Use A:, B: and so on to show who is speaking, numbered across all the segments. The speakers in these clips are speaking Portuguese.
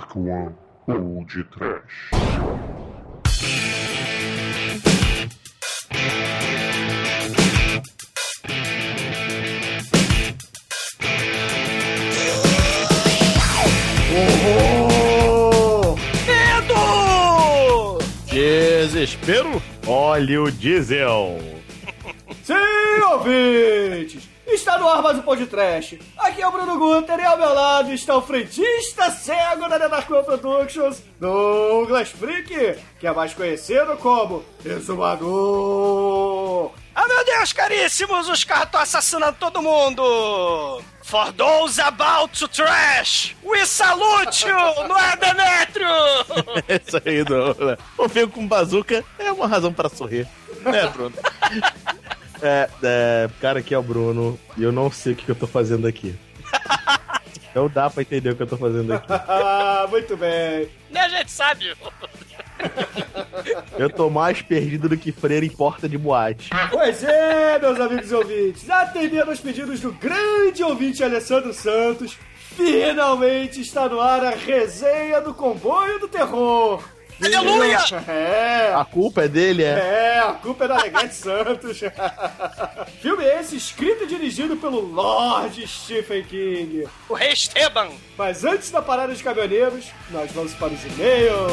A: Dark One ou de Trash.
B: Oh!
C: Medo!
D: Desespero? Olhe o diesel.
B: Sim, ouvintes! Está no ar mais um podcast. Aqui é o Bruno Guter e ao meu lado está o frentista cego da Nenarcoa Productions, Douglas Freak, que é mais conhecido como Exumador.
C: Ah, meu Deus, caríssimos, os carros estão assassinando todo mundo! For those about to trash, we salute you, não é, Demetrio?
D: É isso aí, Douglas. O filme com bazuca é uma razão pra sorrir. Né, Bruno? É, é, cara, aqui é o Bruno e eu não sei o que, que eu tô fazendo aqui. Então dá pra entender o que eu tô fazendo aqui.
B: Ah, muito bem.
C: Nem a gente sabe.
D: Eu tô mais perdido do que freira em porta de boate.
B: Pois é, meus amigos e ouvintes, atendendo aos pedidos do grande ouvinte Alessandro Santos, finalmente está no ar a resenha do Comboio do Terror.
C: Aleluia!
B: É,
D: A culpa é dele, é?
B: é, a culpa é da Alegrete Santos. Filme esse escrito e dirigido pelo Lord Stephen King.
C: O rei Esteban.
B: Mas antes da parada de caminhoneiros, nós vamos para os e-mails.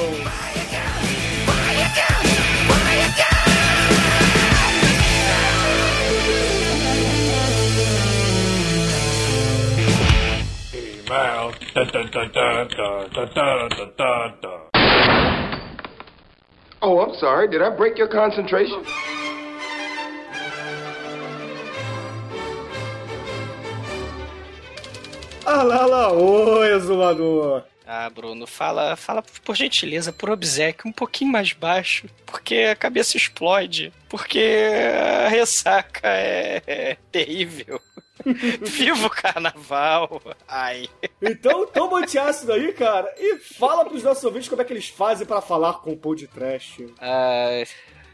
E: Email.
F: Oh, I'm sorry. Did I break your concentration?
B: Ah lá lá, oi, exumador.
C: Ah, Bruno, fala, fala por gentileza, por obsequio, um pouquinho mais baixo, porque a cabeça explode, porque a ressaca é, é terrível. Viva o carnaval! Ai.
B: Então toma antiácido aí, cara, e fala pros nossos ouvintes como é que eles fazem pra falar com o Pão de Trash.
C: Ah,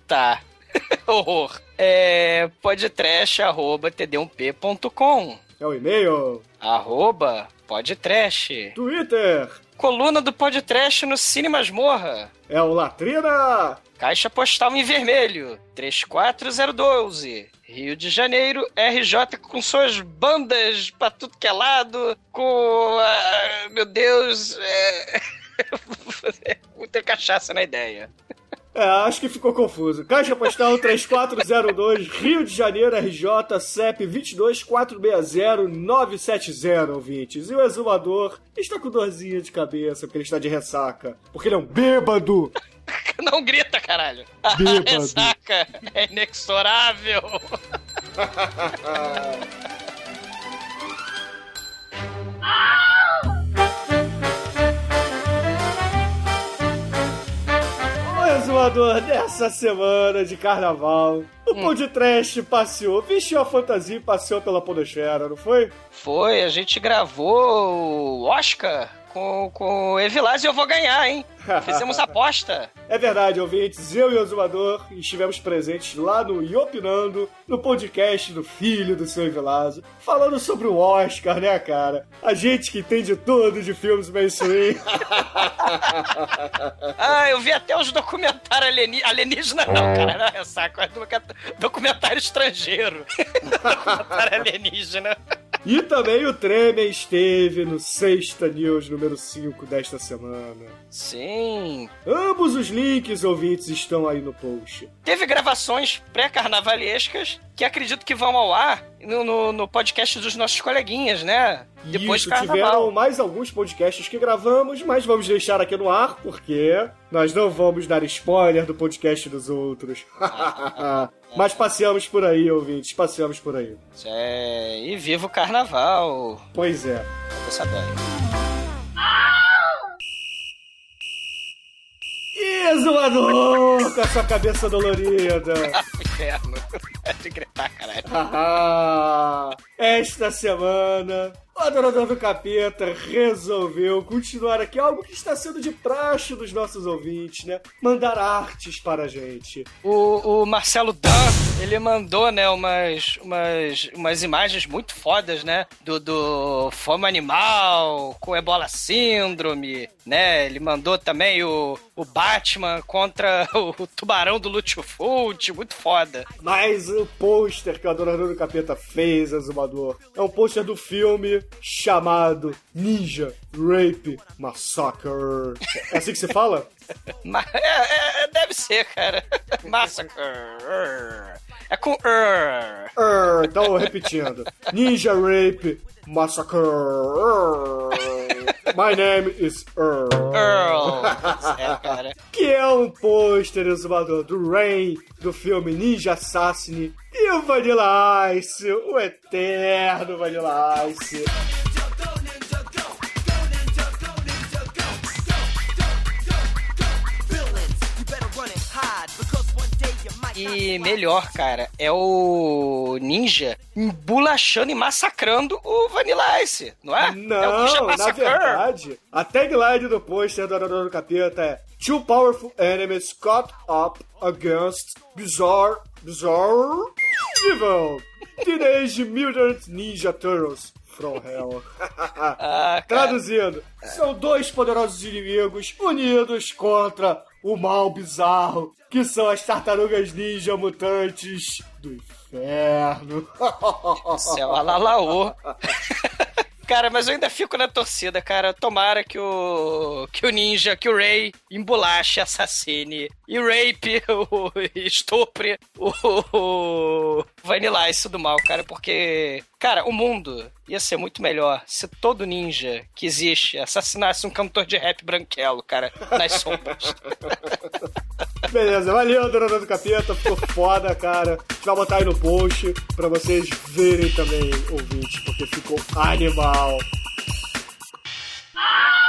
C: tá. Horror. É podtrash.td1p.com
B: É o e-mail,
C: Arroba podtrash.
B: Twitter,
C: Coluna do Podtrash no Cine Masmorra.
B: é o Latrina,
C: Caixa postal em vermelho, 34012. Rio de Janeiro, RJ com suas bandas pra tudo que é lado, com. ah, meu Deus. É... Ter cachaça na ideia.
B: É, acho que ficou confuso. Caixa postal 3402, Rio de Janeiro, RJ, CEP 22460-970, ouvintes. E o exumador está com dorzinha de cabeça, porque ele está de ressaca. Porque ele é um bêbado.
C: Não grita, caralho.
B: Bêbado.
C: A ressaca é inexorável.
B: Dessa semana de carnaval. O Pão de Trash passeou, vestiu a fantasia e passeou pela podosfera, não foi?
C: Foi, a gente gravou o Oscar com, com o Evilás e eu vou ganhar, hein? Fizemos aposta.
B: É verdade, ouvintes. Eu e o Exumador estivemos presentes lá no Iopinando, no podcast do filho do seu Evilazo, falando sobre o Oscar, né, cara? A gente que entende tudo de filmes mainstream.
C: Ah, eu vi até os documentários alieni... alienígena, não, cara, não é saco, é docu- documentário estrangeiro. documentário alienígena.
B: E também o Tremer esteve no Sexta News número 5 desta semana.
C: Sim.
B: Ambos os links, ouvintes, estão aí no post.
C: Teve gravações pré-carnavalescas que acredito que vão ao ar no, no, no podcast dos nossos coleguinhas, né? Depois
B: Isso,
C: do carnaval.
B: tiveram mais alguns podcasts que gravamos, mas vamos deixar aqui no ar, porque nós não vamos dar spoiler do podcast dos outros. mas passeamos por aí, ouvintes, passeamos por aí.
C: É, e viva o carnaval.
B: Pois é.
C: Essa dói.
B: Exumador com a sua cabeça dolorida.
C: Inferno. De gritar, caralho.
B: Ah, Esta semana, o Adorador do Capeta resolveu continuar aqui algo que está sendo de praxe dos nossos ouvintes, né? Mandar artes para a gente.
C: O, o Marcelo Dan, Ele mandou, né, umas, umas, umas imagens muito fodas, né? Do, do Fome Animal, com Ebola Síndrome, né? Ele mandou também o, o Batman contra o, tubarão do Lutfult, muito foda.
B: Mas o pôster que o Adorador do Capeta fez, Azumador, é um pôster do filme chamado Ninja Rape Massacre. É assim que se fala?
C: Ma é, é, deve ser, cara. Massacre. É com er.
B: Er, então repetindo. Ninja Rape Massacre. My name is Earl.
C: Earl. É, cara.
B: Que é um pôster exumador do Rain, do filme Ninja Assassin e o Vanilla Ice, o eterno Vanilla Ice.
C: E melhor, cara, é o Ninja embolachando e massacrando o Vanilla Ice, não é?
B: Não,
C: é o Ninja
B: na verdade, a tagline do pôster do Adorador do Capeta é Two powerful enemies caught up against bizarre, bizarre evil. Teenage Mutant Ninja Turtles from Hell.
C: Ah, cara.
B: Traduzindo, são dois poderosos inimigos unidos contra o mal bizarro, que são as tartarugas ninja mutantes do inferno.
C: Céu, alalaô. Cara, mas eu ainda fico na torcida, cara. Tomara que o que o ninja, que o Ray embolache, assassine e rape, o estupre o, Vanilla Ice do mal, cara, porque cara, o mundo ia ser muito melhor se todo ninja que existe assassinasse um cantor de rap branquelo, cara, nas sombras.
B: Beleza, valeu, Dona do Capeta, ficou foda, cara. A gente vai botar aí no post pra vocês verem também, ouvintes, porque ficou animal.
C: Ah,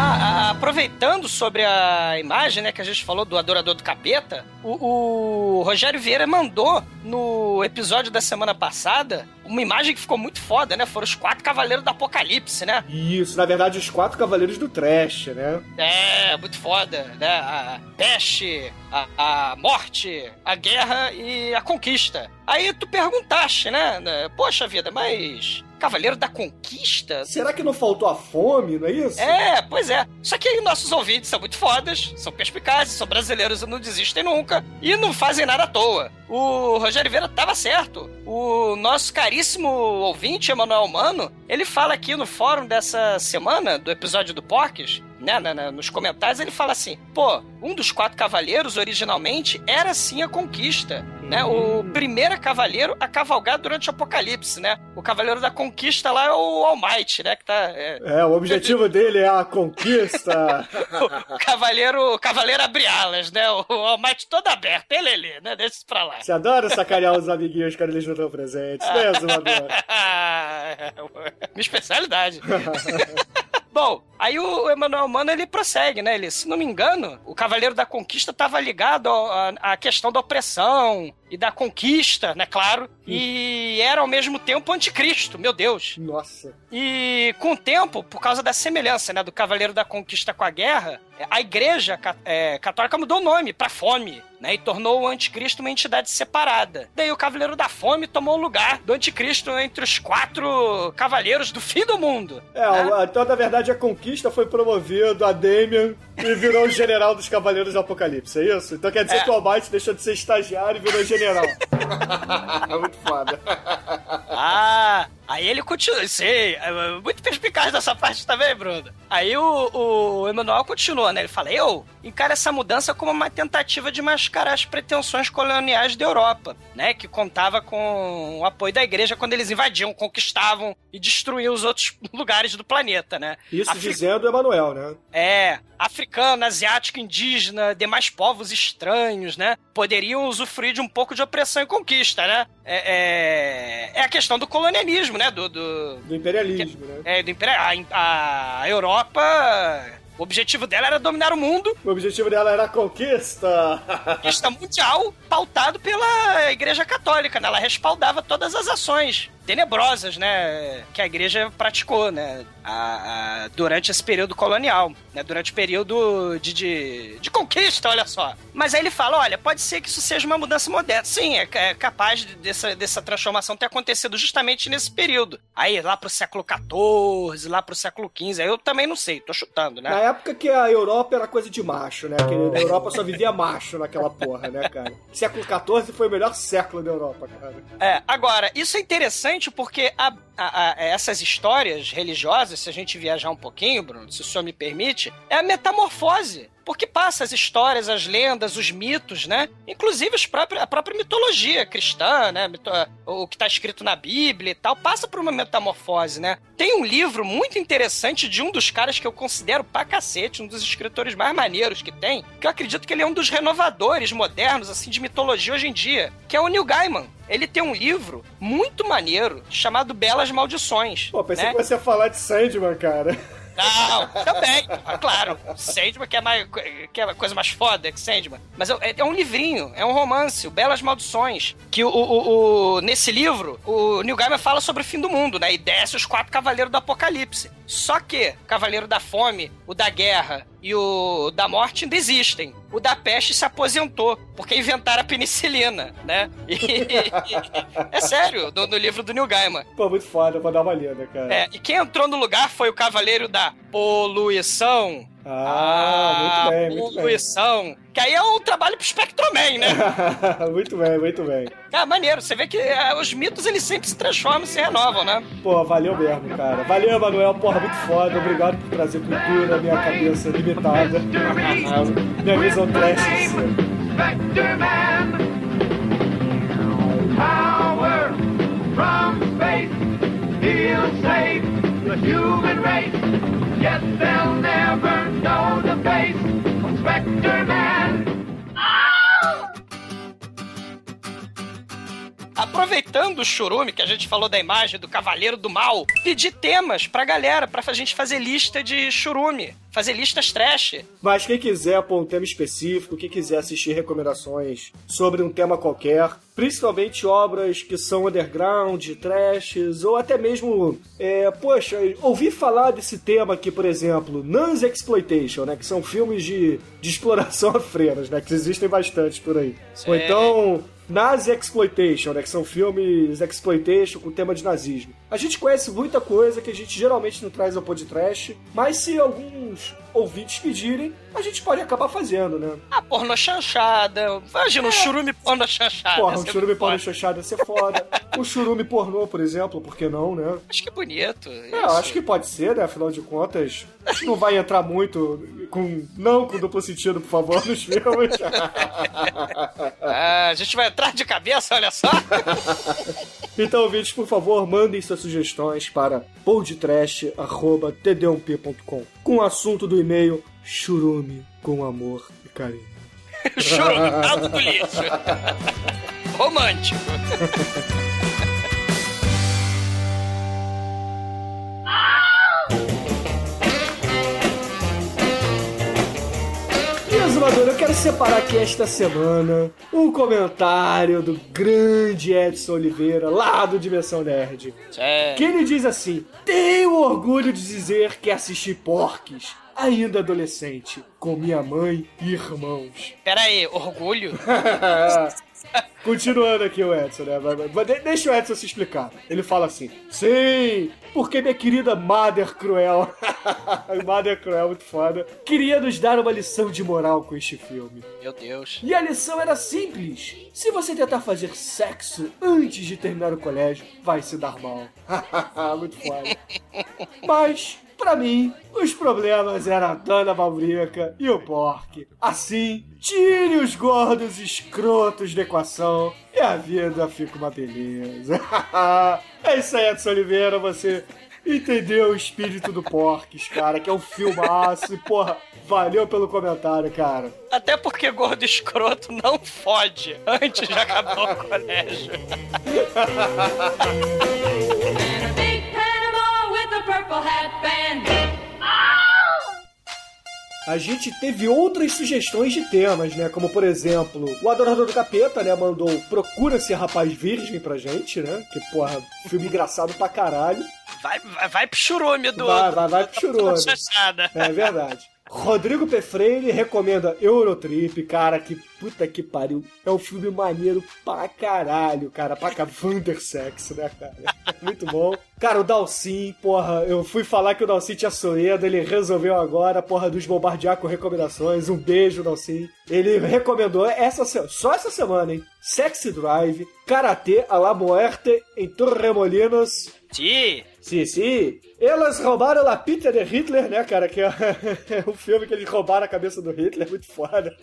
C: ah, aproveitando sobre a imagem, né, que a gente falou do Adorador do Capeta, o, o Rogério Vieira mandou no episódio da semana passada uma imagem que ficou muito foda, né? Foram os quatro cavaleiros do Apocalipse, né?
B: Isso, na verdade, os quatro cavaleiros do trash, né?
C: É, muito foda, né? A peste, a, a morte, a guerra e a conquista. Aí tu perguntaste, né? Poxa vida, mas Cavaleiro da Conquista?
B: Será que não faltou a fome, não é isso?
C: É, pois é. Só que aí nossos ouvintes são muito fodas, são perspicazes, são brasileiros e não desistem nunca. E não fazem nada à toa. O Rogério Vieira tava certo. O nosso caríssimo ouvinte, Emanuel Mano, ele fala aqui no fórum dessa semana, do episódio do Porques, né, na- na- nos comentários, ele fala assim: pô, um dos quatro cavaleiros originalmente era sim a conquista, né? O primeiro cavaleiro a cavalgar durante o apocalipse, né? O cavaleiro da conquista lá é o All Might, né? Que tá. é,
B: É, o objetivo dele é a conquista.
C: o cavaleiro, o cavaleiro abre alas, né? O All Might todo aberto, ele, ele, né? Deixa isso pra lá.
B: Você adora sacanear os amiguinhos quando eles não estão presentes, né, Zumador?
C: Minha especialidade. Bom, aí o Emanuel Mano ele prossegue, né? Ele, se não me engano, o Cavaleiro da Conquista estava ligado à questão da opressão e da conquista, né? Claro. E era ao mesmo tempo anticristo, meu Deus.
B: Nossa.
C: E com o tempo, por causa da semelhança né, do Cavaleiro da Conquista com a Guerra, a Igreja é, Católica mudou o nome para Fome, né? E tornou o Anticristo uma entidade separada. Daí o Cavaleiro da Fome tomou o lugar do Anticristo entre os quatro cavaleiros do fim do mundo.
B: É, o- então na verdade a conquista foi promovido a Damian e virou o general dos Cavaleiros do Apocalipse, é isso? Então quer dizer
C: É.
B: que o Almighty deixou de ser estagiário e virou general. Muito foda.
C: Ah, aí ele continua. Sei, é muito perspicaz dessa parte também, Bruno. Aí o, o Emanuel continua, né? Ele fala: Eu encaro essa mudança como uma tentativa de mascarar as pretensões coloniais da Europa, né? Que contava com o apoio da igreja quando eles invadiam, conquistavam e destruíam os outros lugares do planeta, né?
B: Isso
C: Afri-
B: dizendo o Emanuel, né?
C: é, africano, asiático, indígena, demais povos estranhos, né? Poderiam usufruir de um pouco de opressão e conquista, né? É, é, é a questão do colonialismo, né? Do, do,
B: Do imperialismo, né?
C: é, do. A, a Europa. O objetivo dela era dominar o mundo,
B: O objetivo dela era a conquista.
C: conquista mundial, pautado pela Igreja Católica, né? Ela respaldava todas as ações tenebrosas, né? Que a igreja praticou, né? A, a- durante esse período colonial, né? Durante o período de, de, de conquista, olha só. Mas aí ele fala: olha, pode ser que isso seja uma mudança moderna. Sim, é, é capaz de- dessa, dessa transformação ter acontecido justamente nesse período. Aí, lá pro século XIV, lá pro século XV. Aí eu também não sei, tô chutando, né?
B: Na época que a Europa era coisa de macho, né? Que a Europa só vivia macho naquela porra, né, cara? Século XIV foi o melhor século da Europa, cara.
C: É, agora, isso é interessante porque a- a- a- essas histórias religiosas, se a gente viajar um pouquinho, Bruno, se o senhor me permite, é a metamorfose. Porque passa as histórias, as lendas, os mitos, né? Inclusive os próprios- a própria mitologia cristã, né? O que está escrito na Bíblia e tal, passa por uma metamorfose, né? Tem um livro muito interessante de um dos caras que eu considero pra cacete, um dos escritores mais maneiros que tem, que eu acredito que ele é um dos renovadores modernos, assim, de mitologia hoje em dia, que é o Neil Gaiman. Ele tem um livro muito maneiro chamado Belas Maldições.
B: Pô, pensei
C: né?
B: que você ia falar de Sandman, cara.
C: Não, também. Claro. Sandman que é, mais, que é a coisa mais foda que Sandman. Mas é, é um livrinho, é um romance, o Belas Maldições. Que o, o- o- nesse livro, o Neil Gaiman fala sobre o fim do mundo, né? E desce os quatro cavaleiros do apocalipse. Só que o Cavaleiro da Fome, o da Guerra e o da Morte ainda existem. O da Peste se aposentou, porque inventaram a penicilina, né? E- é sério, no, no livro do Neil Gaiman.
B: Pô, muito foda, vou dar uma lida, cara.
C: É, e quem entrou no lugar foi o Cavaleiro da Poluição.
B: Ah, muito bem, muito bem.
C: poluição. Que aí é um trabalho pro Spectroman, né?
B: muito bem, muito bem.
C: Cara, maneiro. Você vê que é, os mitos, eles sempre se transformam e se renovam, né?
B: Pô, valeu mesmo, cara. Valeu, Manuel. Porra, muito foda. Obrigado por trazer cultura, minha cabeça limitada. minha visão trash.
G: Power from space. He'll save the human race. Yet they'll never know the face of Spectre Man. Ah!
C: Aproveitando o churume que a gente falou da imagem do Cavaleiro do Mal, pedir temas pra galera, pra gente fazer lista de churume. Fazer listas trash.
B: Mas quem quiser pôr um tema específico, quem quiser assistir recomendações sobre um tema qualquer, principalmente obras que são underground, trashes, ou até mesmo, é, poxa, ouvi falar desse tema aqui, por exemplo, Nuns Exploitation, né? Que são filmes de, de exploração a freiras, né? Que existem bastante por aí. Ou
C: Sim.
B: então, Nazi Exploitation, né? Que são filmes exploitation com tema de nazismo. A gente conhece muita coisa que a gente geralmente não traz ao podcast, mas se alguns ouvintes pedirem, a gente pode acabar fazendo, né?
C: A porno chanchada. Imagina um churume porno chanchada.
B: Porra, um churume
C: foda.
B: chanchado ia ser foda. um churume pornô, por exemplo, por que não, né?
C: Acho que bonito.
B: É, eu acho que pode ser, né? Afinal de contas, acho que não vai entrar muito com. Não com duplo sentido, por favor, nos filmes.
C: Ah, a gente vai entrar de cabeça, olha só.
B: Então, ouvintes, por favor, mandem suas sugestões para podtrash.td1p.com com o assunto do e-mail churume com amor e carinho.
C: Churume, alto do lixo. Romântico.
B: E, Azumador, eu quero separar aqui esta semana um comentário do grande Edson Oliveira, lá do Dimensão Nerd.
C: É.
B: Que ele diz assim: Tenho orgulho de dizer que assisti Porques, ainda adolescente, com minha mãe e irmãos.
C: Pera aí, orgulho?
B: Continuando aqui o Edson, né? Deixa o Edson se explicar. Ele fala assim: Sim, porque minha querida Mother Cruel, Mother Cruel, muito foda, queria nos dar uma lição de moral com este filme.
C: Meu Deus.
B: E a lição era simples: se você tentar fazer sexo antes de terminar o colégio, vai se dar mal. muito foda. Mas. Pra mim, os problemas eram a Dana Malbrica e o Pork. Assim, tire os gordos escrotos da equação e a vida fica uma beleza. é isso aí, Edson Oliveira, você entendeu o espírito do Porques, cara, que é um filmaço. E, porra, valeu pelo comentário, cara.
C: Até porque gordo escroto não fode antes de acabar o colégio.
H: Purple hat band.
B: A gente teve outras sugestões de temas, né? Como, por exemplo, o Adorador do Capeta, né? Mandou Procura-se Rapaz Virgem pra gente, né? Que, porra, filme engraçado pra caralho.
C: Vai, vai, vai pro churume do.
B: Vai, vai, vai pro churume. É verdade. Rodrigo P. Freire recomenda Eurotrip, cara, que puta que pariu. É um filme maneiro pra caralho, cara. Pra cá, Vandersex, né, cara? Muito bom. Cara, o Dalcin, porra, eu fui falar que o Dalcin tinha Soedo, ele resolveu agora, porra, dos bombardear com recomendações. Um beijo, Dalcin. Ele recomendou essa só essa semana, hein? Sexy Drive, Karate a la Muerte em Torremolinos,
C: Ti.
B: Sim, sim. Elas roubaram a pizza de Hitler, né, cara? Que é o filme que eles roubaram a cabeça do Hitler, muito foda.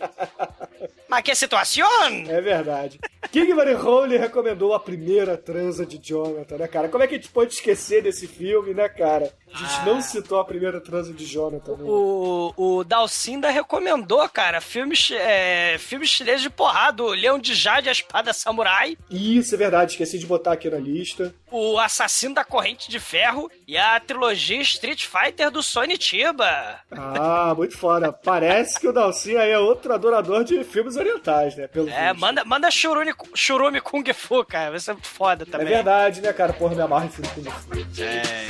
C: Mas que situação?
B: É verdade. King Van Hole recomendou a primeira transa de Jonathan, né, cara? Como é que a gente pode esquecer desse filme, né, cara? A gente não citou a primeira transa de Jonathan. Né?
C: O, o Dalcinda recomendou, cara, filmes, é, filmes chineses de porrada, o Leão de Jade e a Espada Samurai,
B: Isso, é verdade, esqueci de botar aqui na lista.
C: o Assassino da Corrente de Ferro e a trilogia Street Fighter do Sony Chiba.
B: Ah, muito foda. Parece que o Dalcin aí é outro adorador de filmes orientais, né? Pelo
C: É,
B: visto.
C: manda, manda Shurumi, Shurumi Kung Fu, cara, vai ser foda
B: É
C: também.
B: verdade, né, cara? Porra, me amarra em filme Kung Fu.
C: É.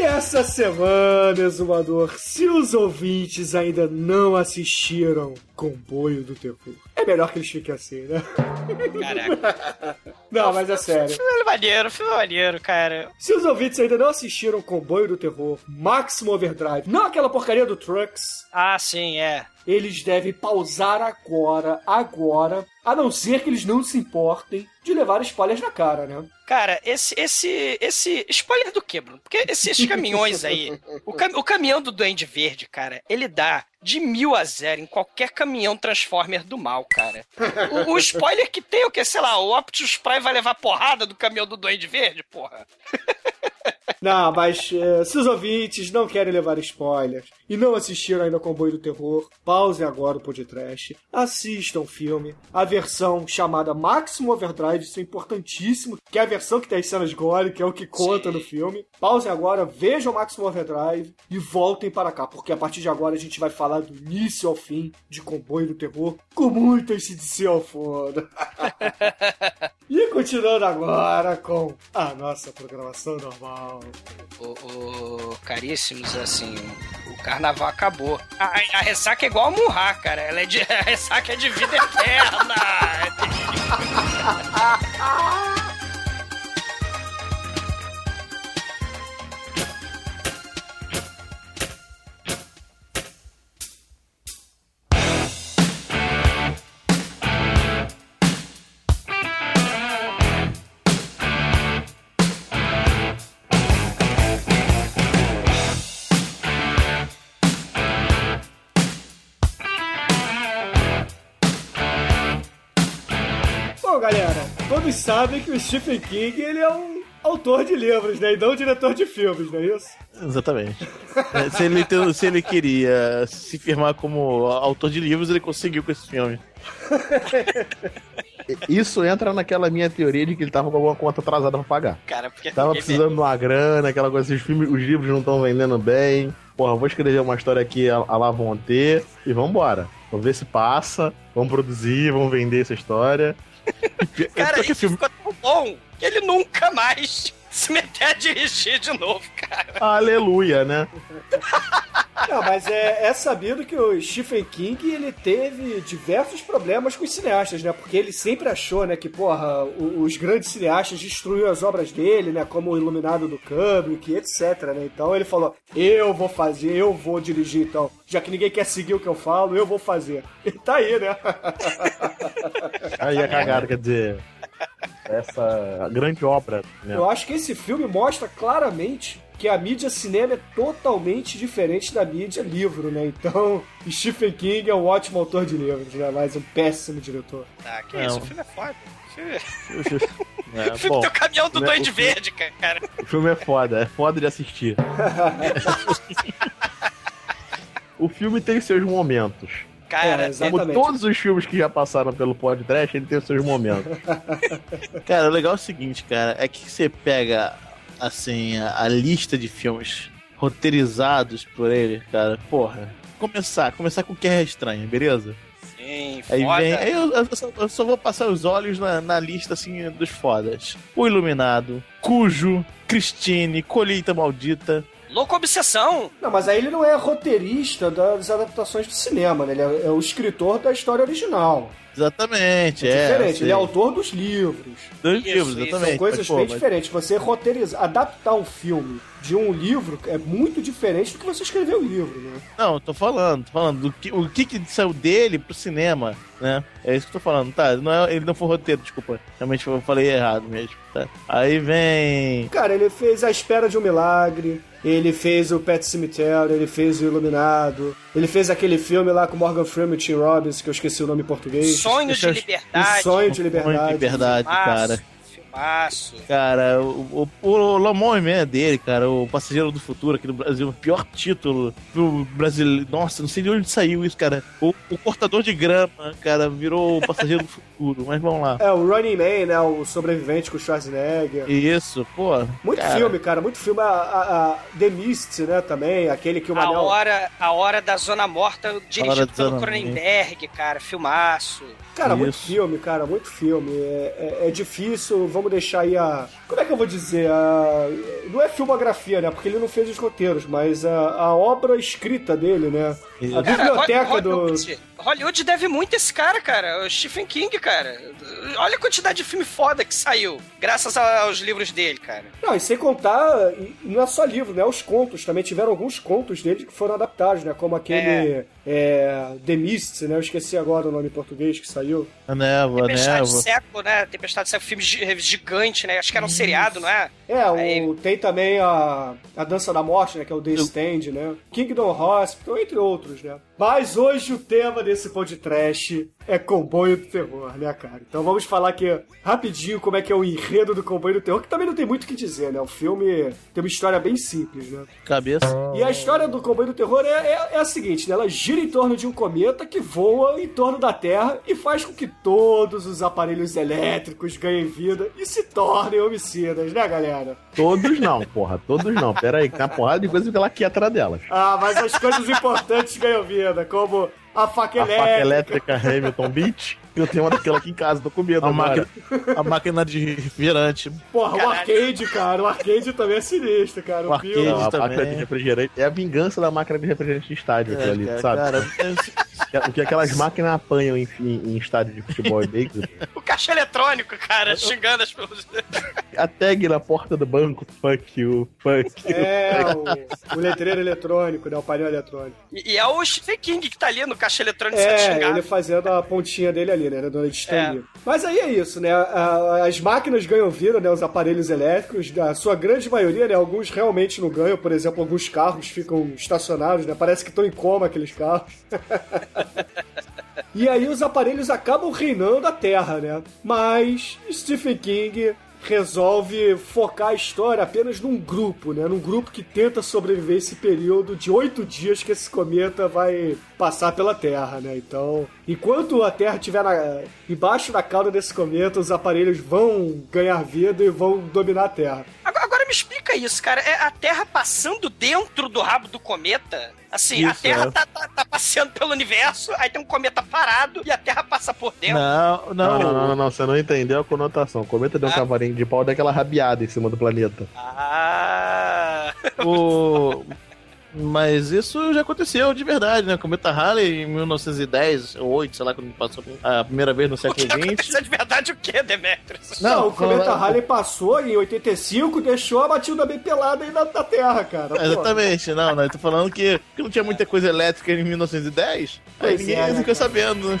B: E essa semana, Exumador, se os ouvintes ainda não assistiram Comboio do Terror, é melhor que eles fiquem assim, né?
C: Caraca.
B: Não, mas é sério.
C: Filme maneiro, filme maneiro, cara.
B: Se os ouvintes ainda não assistiram Comboio do Terror, Máximo Overdrive, não aquela porcaria do Trucks,
C: Ah, sim, é.
B: eles devem pausar agora, agora, a não ser que eles não se importem de levar spoilers na cara, né?
C: Cara, esse, esse, esse. Spoiler do quê, Bruno? Porque esses caminhões aí. O, cam- o caminhão do Duende Verde, cara, ele dá de mil a zero em qualquer caminhão Transformer do mal, cara. O, o spoiler que tem é o que? Sei lá, o Optimus Prime vai levar porrada do caminhão do Duende Verde, porra.
B: Não, mas eh, se os ouvintes não querem levar spoilers e não assistiram ainda Comboio do Terror, pausem agora o podcast, assistam o filme, a versão chamada Máximo Overdrive, isso é importantíssimo, que é a versão que tem as cenas gore, que é o que conta
C: Sim.
B: no filme. Pausem agora, vejam o Máximo Overdrive e voltem para cá, porque a partir de agora a gente vai falar do início ao fim de Comboio do Terror, com muito ACDC ao fundo. E continuando agora com a nossa programação normal.
C: O, o- caríssimos, assim, o carnaval acabou. A, a- a ressaca é igual a Murra, cara. Ela é de, a ressaca é de vida eterna.
B: sabem que o Stephen King ele é um autor de livros, né? E não um diretor de filmes, não é isso?
D: Exatamente. É, se, ele tem- se ele queria se firmar como autor de livros, ele conseguiu com esse filme. Isso entra naquela minha teoria de que ele tava com alguma conta atrasada pra pagar.
C: Cara, porque
D: Tava precisando de uma grana, aquela coisa, os, filmes, os livros não estão vendendo bem. Porra, vou escrever uma história aqui a, a lá vão ter e vambora. Vamos ver se passa, vamos produzir, vamos vender essa história.
C: Cara, isso
D: filme...
C: ficou tão bom que ele nunca mais se meter a dirigir de novo, cara.
D: Aleluia, né?
B: Não, mas é, é sabido que o Stephen King ele teve diversos problemas com os cineastas, né? Porque ele sempre achou, né, que, porra, os grandes cineastas destruíram as obras dele, né? Como o Iluminado do Kubrick, etc, né? Então ele falou, eu vou fazer, eu vou dirigir, então. Já que ninguém quer seguir o que eu falo, eu vou fazer. E tá aí, né?
D: Aí a cagada, quer dizer. Essa grande obra, né?
B: Eu acho que esse filme mostra claramente que a mídia cinema é totalmente diferente da mídia livro, né? Então, Stephen King é um ótimo autor de livros, né? Mas um péssimo diretor.
C: Ah, que
D: Não.
C: isso, o filme é foda. O filme,
D: É,
C: o filme
D: bom,
C: tem o caminhão do Duende
D: o filme-
C: Verde, cara.
D: o filme é foda, é foda de assistir. o filme tem seus momentos.
C: Cara,
B: É,
C: é.
D: Como todos os filmes que já passaram pelo podcast, ele tem os seus momentos.
H: Cara, o legal é o seguinte, cara, é que você pega, assim, a, a lista de filmes roteirizados por ele, cara, porra. Começar, começar com Guerra Estranha, beleza?
C: sim,
H: Aí
C: foda.
H: vem. Aí eu, eu só, eu só vou passar os olhos na, na lista, assim, dos fodas. O Iluminado, Cujo, Christine, Colheita Maldita.
C: Louco Obsessão.
B: Não, mas aí ele não é roteirista das adaptações do cinema, né? Ele é, é o escritor da história original.
H: Exatamente,
B: É,
H: é.
B: diferente,
H: sei.
B: ele é autor dos livros.
H: Dos
C: Isso,
H: livros,
C: isso.
H: exatamente.
B: São coisas
H: mas, pô,
B: bem
H: mas-
B: diferentes. Você roteirizar, adaptar um filme de um livro é muito diferente do que você escrever o livro, né?
H: Não, eu tô falando, tô falando do que, o que que saiu dele pro cinema, né? É isso que eu tô falando, tá? Não é, ele não foi roteiro, desculpa. Realmente eu falei errado mesmo, tá? Aí vem.
B: Cara, ele fez A Espera de um Milagre, ele fez o Pet Cemetery, ele fez o Iluminado, ele fez aquele filme lá com Morgan Freeman e Tim Robbins, que eu esqueci o nome em português.
C: Sonhos de Liberdade.
B: Sonho de
H: Sonho
B: Liberdade.
H: de verdade, cara.
C: Filmaço.
H: Cara, o, o, o Lomon é dele, cara, o Passageiro do Futuro aqui no Brasil, o pior título pro brasileiro. Nossa, não sei de onde saiu isso, cara. O, o Cortador de Grama, cara, virou o Passageiro do Futuro, mas vamos lá.
B: É, o Running Man, né? O sobrevivente com o Schwarzenegger.
H: Isso, pô.
B: Muito
H: cara,
B: filme, cara, muito filme. A, a- a The Mist, né, também, aquele que o
C: A
B: Manel...
C: hora, a hora da Zona Morta, dirigido pelo Cronenberg, cara. Filmaço.
B: Cara, muito
H: Isso.
B: filme, cara, muito filme. É, é- é difícil, vamos deixar aí a. Como é que eu vou dizer? A... Não é filmografia, né? Porque ele não fez os roteiros, mas a, a obra escrita dele, né? A biblioteca
C: Hol-
B: do.
C: Hollywood deve muito a esse cara, cara. O Stephen King, cara. Olha a quantidade de filme foda que saiu, graças aos livros dele, cara.
B: Não, e sem contar, não é só livro, né? Os contos. Também tiveram alguns contos dele que foram adaptados, né? Como aquele é, The Mist, né? Eu esqueci agora o nome em português que saiu.
H: A névoa, a
C: Tempestade de
H: névoa.
C: Século, né? Tempestade de Século, filme gi- gigante, né? Acho que era um seriado, não é?
B: É, o-
C: Aí-
B: tem também a, a Dança da Morte, né? Que é o The Stand, né? Kingdom Hospital, entre outros, né? Mas hoje o tema desse podcast é comboio do terror, né, cara? Então vamos falar aqui rapidinho como é que é o enredo do comboio do terror, que também não tem muito o que dizer, né? O filme tem uma história bem simples, né?
H: Cabeça.
B: E a história do comboio do terror é, é- é a seguinte, né? Ela gira em torno de um cometa que voa em torno da Terra e faz com que todos os aparelhos elétricos ganhem vida e se tornem homicidas, né, galera?
D: Todos não, porra. Todos não. Pera aí, tem uma porrada de coisa que ela quer atrás delas.
B: Ah, mas as coisas importantes ganham vida, como a faca
D: A
B: elétrica.
D: faca elétrica Hamilton Beach. Eu tenho uma daquela aqui em casa, tô com medo
H: A
D: agora.
H: máquina, a máquina de refrigerante.
B: Porra, o
C: Caralho.
B: arcade, cara. O arcade também é sinistro, cara. O,
H: O arcade.
D: Não, a
H: também.
D: máquina de refrigerante. É a vingança da máquina de refrigerante de estádio, aquilo ali,
H: cara,
D: sabe?
H: cara,
D: O que aquelas máquinas apanham em, em- em estádio de futebol e beisebol.
C: O caixa eletrônico, cara, xingando as pessoas.
D: A tag na porta do banco, fuck you, fuck you.
B: É, o, o letreiro eletrônico, né? O painel eletrônico.
C: E, e é o Stephen King que tá ali no caixa eletrônico sendo
B: É,
C: xingado.
B: ele fazendo a pontinha dele ali, né? Do Stan
C: É.
B: Mas aí é isso, né? As máquinas ganham vida, né? Os aparelhos elétricos, a sua grande maioria, né? Alguns realmente não ganham, por exemplo, alguns carros ficam estacionados, né? Parece que estão em coma aqueles carros. E aí os aparelhos acabam reinando a Terra, né? Mas Stephen King resolve focar a história apenas num grupo, né? Num grupo que tenta sobreviver esse período de oito dias que esse cometa vai passar pela Terra, né? Então, enquanto a Terra estiver na- embaixo da cauda desse cometa, os aparelhos vão ganhar vida e vão dominar a Terra.
C: Agora, me explica isso, cara. É a Terra passando dentro do rabo do cometa? Assim, a
H: Isso,
C: Terra
H: é.
C: tá, tá- tá passeando pelo universo, aí tem um cometa parado e a Terra passa por dentro.
H: Não,
D: Não,
H: não.
D: não, não, não, você não entendeu a conotação. O cometa deu um
C: Ah.
D: cavalinho de pau daquela rabiada em cima do planeta.
C: Ah.
H: O... Mas isso já aconteceu de verdade, né? Cometa Halley em 1910 ou 8, sei lá, quando passou a primeira vez no
C: O
H: século XX.
C: aconteceu de verdade o que, Demetrius?
B: Não, o cometa Halley passou em 85, deixou a batida bem pelada aí na, na Terra, cara. Pô.
H: Exatamente, não, não, eu tô falando que, que não tinha muita coisa elétrica em 1910, aí
B: Pois
H: ninguém
B: é, né,
H: ficou
B: cara?
H: sabendo.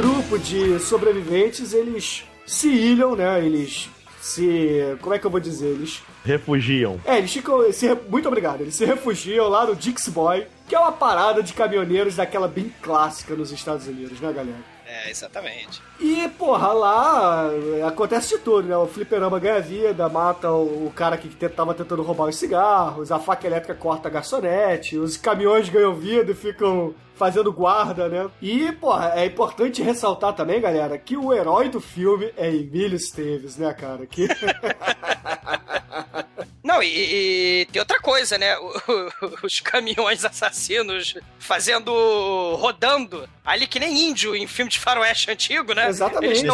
B: grupo de sobreviventes, eles se ilham, né? Eles se. Como é que eu vou dizer? Eles.
D: Refugiam.
B: É, eles ficam. Se, muito obrigado. Eles se refugiam lá no Dixie Boy, que é uma parada de caminhoneiros daquela bem clássica nos Estados Unidos, né, galera?
C: É, exatamente.
B: E, porra, lá é, acontece de tudo, né? O fliperama ganha vida, mata o, o cara que tava tentando roubar os cigarros, a faca elétrica corta a garçonete, os caminhões ganham vida e ficam fazendo guarda, né? E, porra, é importante ressaltar também, galera, que o herói do filme é Emílio Esteves, né, cara? Que...
C: Não, e, e, tem outra coisa, né? O, o, os caminhões assassinos fazendo. rodando ali que nem índio em filme de faroeste antigo, né?
B: Exatamente.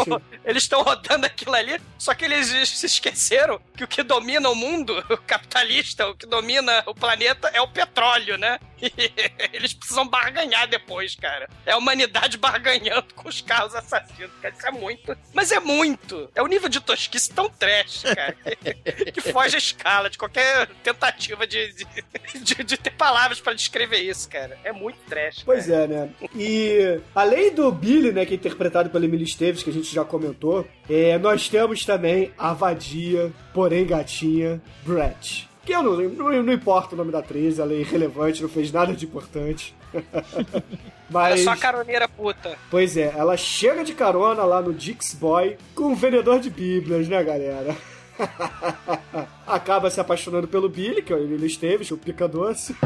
C: Eles estão rodando aquilo ali, só que eles se esqueceram que o que domina o mundo, o capitalista, o que domina o planeta é o petróleo, né? E eles precisam barganhar depois, cara. É a humanidade barganhando com os carros assassinos, cara. Isso é muito. Mas é muito. É o nível de tosquice tão trash, cara, que, que foge a escala de qualquer tentativa de, de, de, de ter palavras para descrever isso, cara. É muito trash.
B: Pois
C: cara.
B: é, né? E além do Billy, né, que é interpretado pelo Emílio Esteves, que a gente já comentou, é, nós temos também a vadia, porém gatinha, Brett. Que eu não, não, não importa o nome da atriz, ela é irrelevante, não fez nada de importante.
C: Mas... É só caroneira puta.
B: Pois é, ela chega de carona lá no Dix Boy com um vendedor de bíblias, né, galera? Acaba se apaixonando pelo Billy, que é o Emílio Esteves, o pica doce.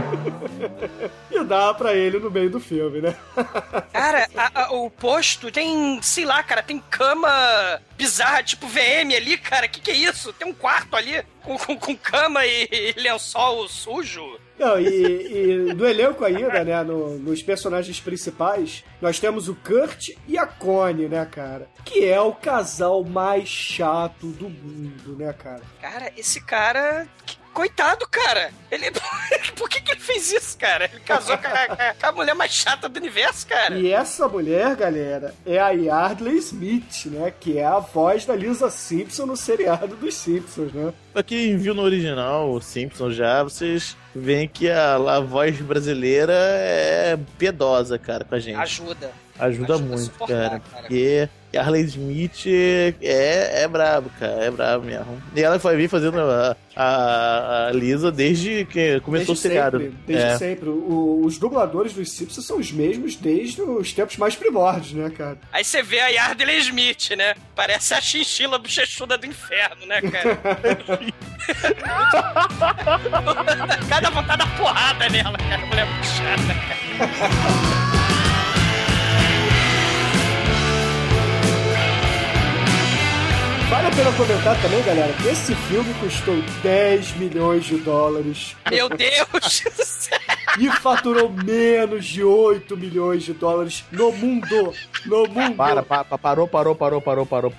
B: e dá pra ele no meio do filme, né?
C: cara, a, a, o posto tem, sei lá, cara, tem cama bizarra, tipo VM ali, cara. Que que é isso? Tem um quarto ali com, com, com cama e, e lençol sujo.
B: Não, e, e do elenco ainda, né, no, nos personagens principais, nós temos o Kurt e a Connie, né, cara? Que é o casal mais chato do mundo, né, cara?
C: Cara, esse cara coitado, cara. Ele. Por que, que ele fez isso, cara? Ele casou com a, com a, mulher mais chata do universo, cara.
B: E essa mulher, galera, é a Yardley Smith, né? Que é a voz da Lisa Simpson no seriado dos Simpsons, né?
H: Pra quem viu no original, o Simpsons já, vocês veem que a, a voz brasileira é piedosa, cara, com a gente.
C: Ajuda.
H: Ajuda, Ajuda muito, cara. cara. Porque Harley Smith é, é brabo, cara. É brabo mesmo. E ela vai vir fazendo a, a, a Lisa desde que começou desde o seriado.
B: Sempre, desde é. sempre. O, os dubladores dos Simpsons são os mesmos desde os tempos mais primórdios, né, cara?
C: Aí você vê a Yardley Smith, né? Parece a chinchila bochechuda do inferno, né, cara? Cada vontade da porrada nela, cara. Mulher chata, cara.
B: Vale a pena comentar também, galera, que esse filme custou 10 milhões de dólares.
C: Meu Deus!
B: e faturou menos de 8 milhões de dólares no mundo. No mundo.
H: Para, para, parou, parou, parou, parou, parou.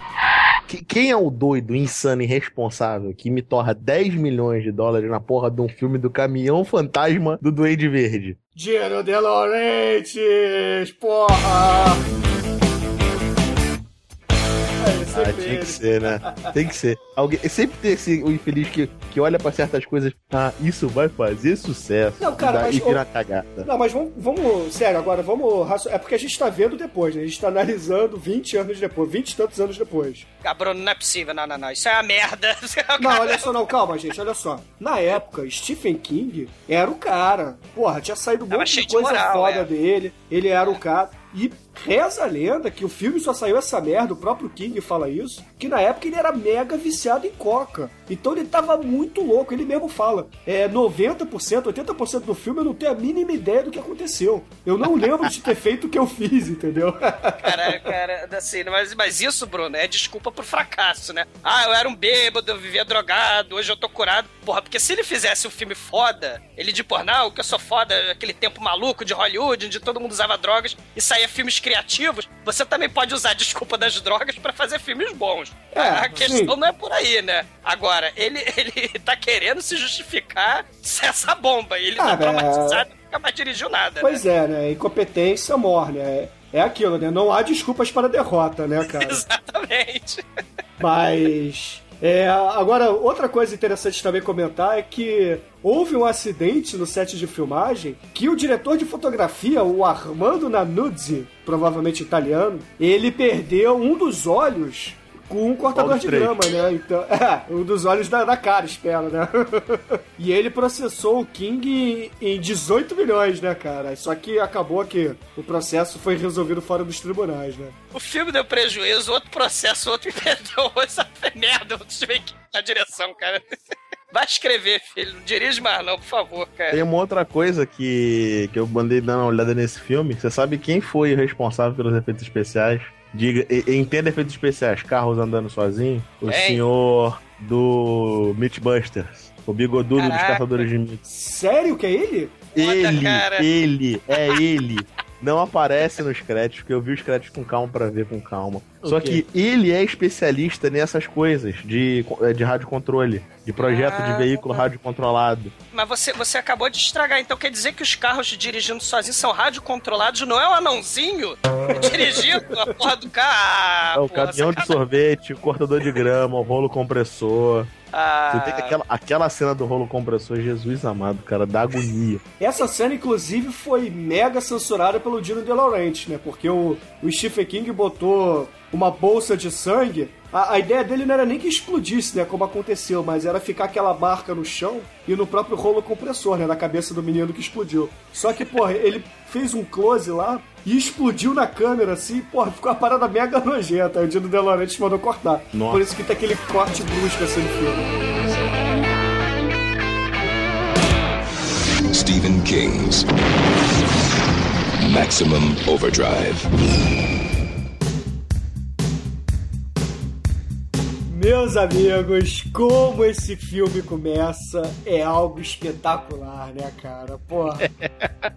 H: Quem é o doido, insano e responsável que me torra 10 milhões de dólares na porra de um filme do caminhão fantasma do Duende Verde?
B: Giro de Laurentiis, porra!
H: Ah, tinha que ser, né? Tem que ser. Alguém, sempre tem esse o infeliz que, que olha pra certas coisas. Ah, isso vai fazer sucesso.
B: Não, cara,
H: e,
B: mas.
H: E vira cagada.
B: Não, mas vamos, vamos. Sério, agora vamos. É porque a gente tá vendo depois, né? A gente tá analisando 20 anos depois, 20 e tantos anos depois.
C: Ah, Bruno, não é possível, não, não, não. Isso é uma merda.
B: não, olha só, não, calma, gente, olha só. Na época, Stephen King era o cara. Porra, tinha saído um monte de coisa de moral, foda é. dele. Ele era o cara. E reza a lenda que o filme só saiu essa merda, o próprio King fala isso, que na época ele era mega viciado em coca. Então ele tava muito louco, ele mesmo fala. É 90%, 80% do filme eu não tenho a mínima ideia do que aconteceu. Eu não lembro de ter feito o que eu fiz, entendeu?
C: Cara, cara, assim, mas, mas isso, Bruno, é desculpa pro fracasso, né? Ah, eu era um bêbado, eu vivia drogado, hoje eu tô curado. Porra, porque se ele fizesse um filme foda, ele de pornô, que eu sou foda, aquele tempo maluco de Hollywood, onde todo mundo usava drogas e saía filmes criativos, você também pode usar a desculpa das drogas para fazer filmes bons. É, a questão sim. não é por aí, né? Agora, ele, ele tá querendo se justificar essa bomba. Ele ah, tá traumatizado e nunca mais dirigiu nada.
B: Pois
C: né?
B: é, né? Incompetência morre, né? É aquilo, né? Não há desculpas para a derrota, né, cara?
C: Exatamente.
B: Mas. É, agora, outra coisa interessante também comentar é que houve um acidente no set de filmagem que o diretor de fotografia, o Armando Nanuzzi, provavelmente italiano, ele perdeu um dos olhos com um cortador de
D: três?
B: grama, né? Então, é, um dos olhos da, da cara, espero, né? e ele processou o King em, em 18 milhões, né, cara? Só que acabou que o processo foi resolvido fora dos tribunais, né?
C: O filme deu prejuízo, outro processo, outro me perdeu. Essa merda, tive que na direção, cara. Vai escrever, filho. Não dirige mais, não, por favor, cara.
D: Tem uma outra coisa que, que eu mandei dar uma olhada nesse filme. Você sabe quem foi o responsável pelos efeitos especiais? Diga, entenda efeitos especiais, carros andando sozinho. O senhor do Mythbusters. O bigodudo dos
C: Caraca.
D: caçadores de mitos.
B: Sério que é ele?
D: Ele, ele, é ele. Não aparece nos créditos, porque eu vi os créditos com calma pra ver com calma. Só que ele é especialista nessas coisas de, de rádio controle, de projeto
C: Ah.
D: de veículo rádio controlado.
C: Mas você, você acabou de estragar, então quer dizer que os carros dirigindo sozinhos são rádio controlados, não é o anãozinho dirigindo a porra do carro? Ah,
D: É o
C: porra,
D: caminhão de
C: sacanagem.
D: sorvete, o cortador de grama, o rolo compressor.
C: Ah,
D: Você tem aquela, aquela cena do rolo compressor, Jesus amado, cara, dá agonia.
B: Essa cena, inclusive, foi mega censurada pelo Dino De Laurentiis, né? Porque o, o Stephen King botou uma bolsa de sangue. A, a ideia dele não era nem que explodisse, né? Como aconteceu, mas era ficar aquela marca no chão e no próprio rolo compressor, né? Na cabeça do menino que explodiu. Só que, porra, ele fez um close lá e explodiu na câmera, assim, porra, ficou uma parada mega nojenta. Aí o Dino De Laurentiis mandou cortar.
D: Nossa.
B: Por isso que tem aquele corte brusco assim no filme.
I: Stephen King's Maximum Overdrive.
B: Meus amigos, como esse filme começa é algo espetacular, né, cara? Porra.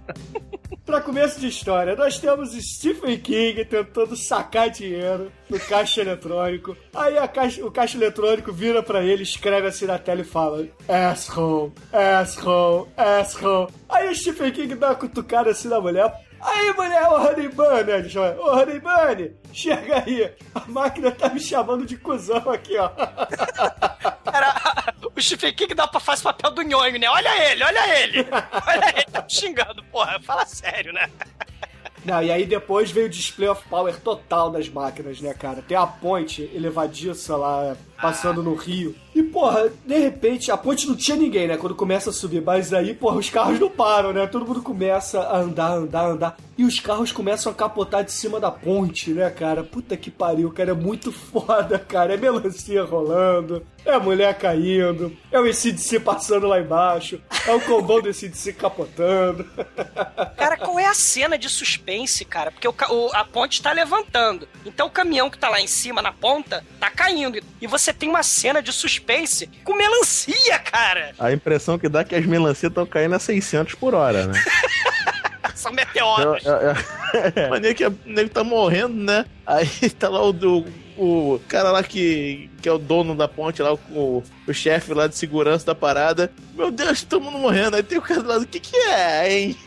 B: pra começo de história, nós temos Stephen King tentando sacar dinheiro no caixa eletrônico. Aí caixa- o caixa eletrônico vira pra ele, escreve assim na tela e fala: Asshole, asshole, asshole. Aí o Stephen King dá uma cutucada assim na mulher. Aí, mulher, ô Honey Bunny, ele chama, ô Honey Bunny, chega aí, a máquina tá me chamando de cuzão aqui, ó.
C: Cara, o Stephen King dá pra fazer o papel do nhonho, né? Olha ele, olha ele. Olha ele, tá me xingando, porra. Fala sério, né?
B: Não, e aí depois veio o display of power total das máquinas, né, cara? Tem a ponte elevadiça lá, passando no rio. E, porra, de repente, a ponte não tinha ninguém, né, quando começa a subir. Mas aí, porra, os carros não param, né? Todo mundo começa a andar, andar, andar. E os carros começam a capotar de cima da ponte, né, cara? Puta que pariu, cara. É muito foda, cara. É melancia rolando, é a mulher caindo, é o ICDC passando lá embaixo, é o combão do ICDC capotando.
C: Cara, qual é a cena de suspense, cara? Porque o o- a ponte tá levantando. Então o caminhão que tá lá em cima, na ponta, tá caindo. E você tem uma cena de suspense com melancia, cara.
D: A impressão que dá é que as melancias estão caindo a 600 por hora, né?
C: São meteoros.
H: Mas que o nego tá morrendo, né? Aí tá lá o, do, o cara lá que, que é o dono da ponte lá, o, o chefe lá de segurança da parada. Meu Deus, todo mundo morrendo. Aí tem o cara do lado, o que que é, hein?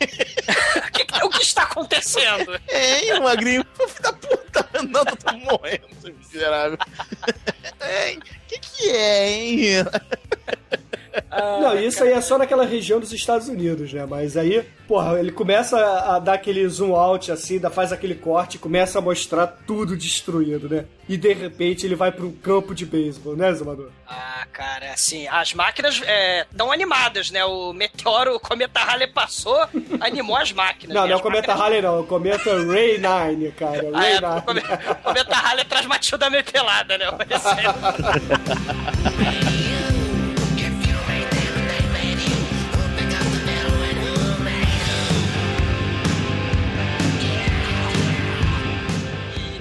C: O que, que- o que está acontecendo?
H: Hein, o magrinho? Filho da puta, não, tô todo morrendo, miserável. Hein, o que que é, hein?
B: Não, isso aí é só naquela região dos Estados Unidos, né? Mas aí, porra, ele começa a, dar aquele zoom out assim, faz aquele corte, começa a mostrar tudo destruído, né? E de repente ele vai pra um campo de beisebol, né, Zumador?
C: Ah, cara, assim, as máquinas estão animadas, né? O meteoro, o cometa Halley passou, animou as máquinas.
B: Não,
C: né?
B: não é o cometa
C: máquinas-
B: Halley, não, é o cometa Ray 9, cara.
C: Ah,
B: Ray
C: é,
B: 9.
C: o cometa, o cometa Halley traz Matilda meio pelada, né? E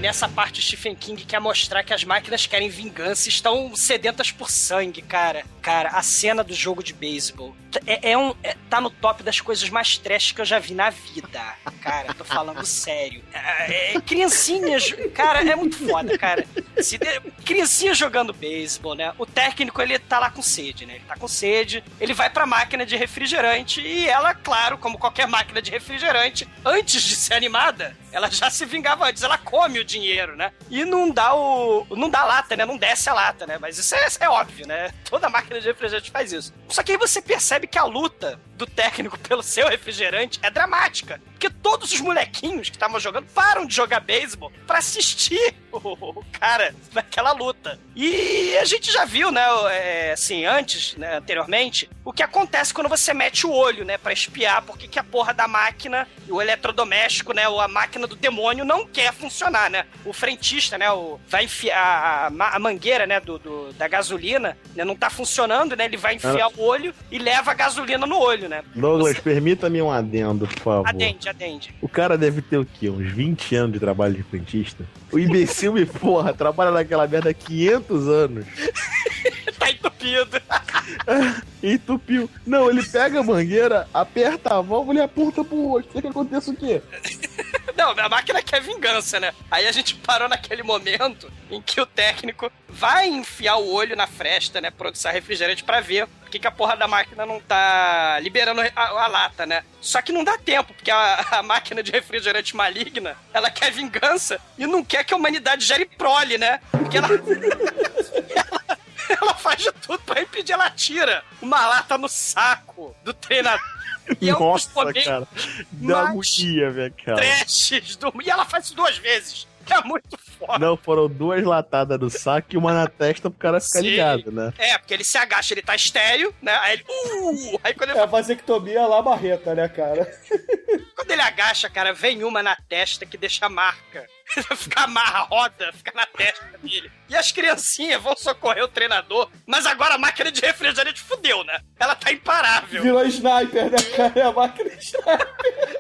C: nessa parte o Stephen King quer mostrar que as máquinas querem vingança e estão sedentas por sangue, cara. Cara, a cena do jogo de beisebol é, é um, é- tá no top das coisas mais trash que eu já vi na vida. Cara, tô falando sério. É, é, criancinhas, cara, é muito foda, cara. Se criancinha jogando beisebol, né? O técnico, ele tá lá com sede, né? Ele tá com sede, ele vai pra máquina de refrigerante e ela, claro, como qualquer máquina de refrigerante, antes de ser animada, ela já se vingava antes, ela come o dinheiro, né? E não dá o. não dá lata, né? Não desce a lata, né? Mas isso é, é óbvio, né? Toda máquina de refrigerante faz isso. Só que aí você percebe que a luta do técnico pelo seu refrigerante é dramática. Porque todos os molequinhos que estavam jogando param de jogar beisebol pra assistir o, o cara naquela luta. E a gente já viu, né, é, assim, antes, né, anteriormente, o que acontece quando você mete o olho, né, pra espiar porque que a porra da máquina, o eletrodoméstico, né, ou a máquina do demônio não quer funcionar, né? O frentista, né, o, vai enfiar a, a, a mangueira, né, do, do- da gasolina, né, não tá funcionando, né, ele vai enfiar o olho e leva a gasolina no olho, né?
D: Douglas, permita-me um adendo, por favor.
C: Adende, adende.
D: O cara deve ter o quê? Uns 20 anos de trabalho de frentista? O imbecil me porra, trabalha naquela merda há 500 anos.
C: Entupido.
D: Entupiu. Não, ele pega a mangueira, aperta a válvula e aponta pro rosto. Quer que aconteça o quê?
C: Não, a máquina quer vingança, né? Aí a gente parou naquele momento em que o técnico vai enfiar o olho na fresta, né? Produção refrigerante pra ver por que, que a porra da máquina não tá liberando a, a lata, né? Só que não dá tempo, porque a, a máquina de refrigerante maligna, ela quer vingança e não quer que a humanidade gere prole, né? Porque ela... ela, ela faz de tudo pra impedir, ela tira uma lata no saco do treinador. E é um
D: Nossa, cara. Dá agonia, velho, cara.
C: trashes do... E ela faz isso duas vezes. É muito foda.
D: Não, foram duas latadas no saco e uma na testa pro cara ficar
C: Sim.
D: ligado, né?
C: É, porque ele se agacha, ele tá estéreo, né? Aí ele. Uh! Aí quando ele,
B: É a vasectomia lá barreta, né, cara?
C: quando ele agacha, cara, vem uma na testa que deixa marca. fica amarra, roda, fica na testa dele. E as criancinhas vão socorrer o treinador, mas agora a máquina de refrigerante fudeu, né? Ela tá imparável.
B: Virou sniper, né, cara? É a máquina sniper.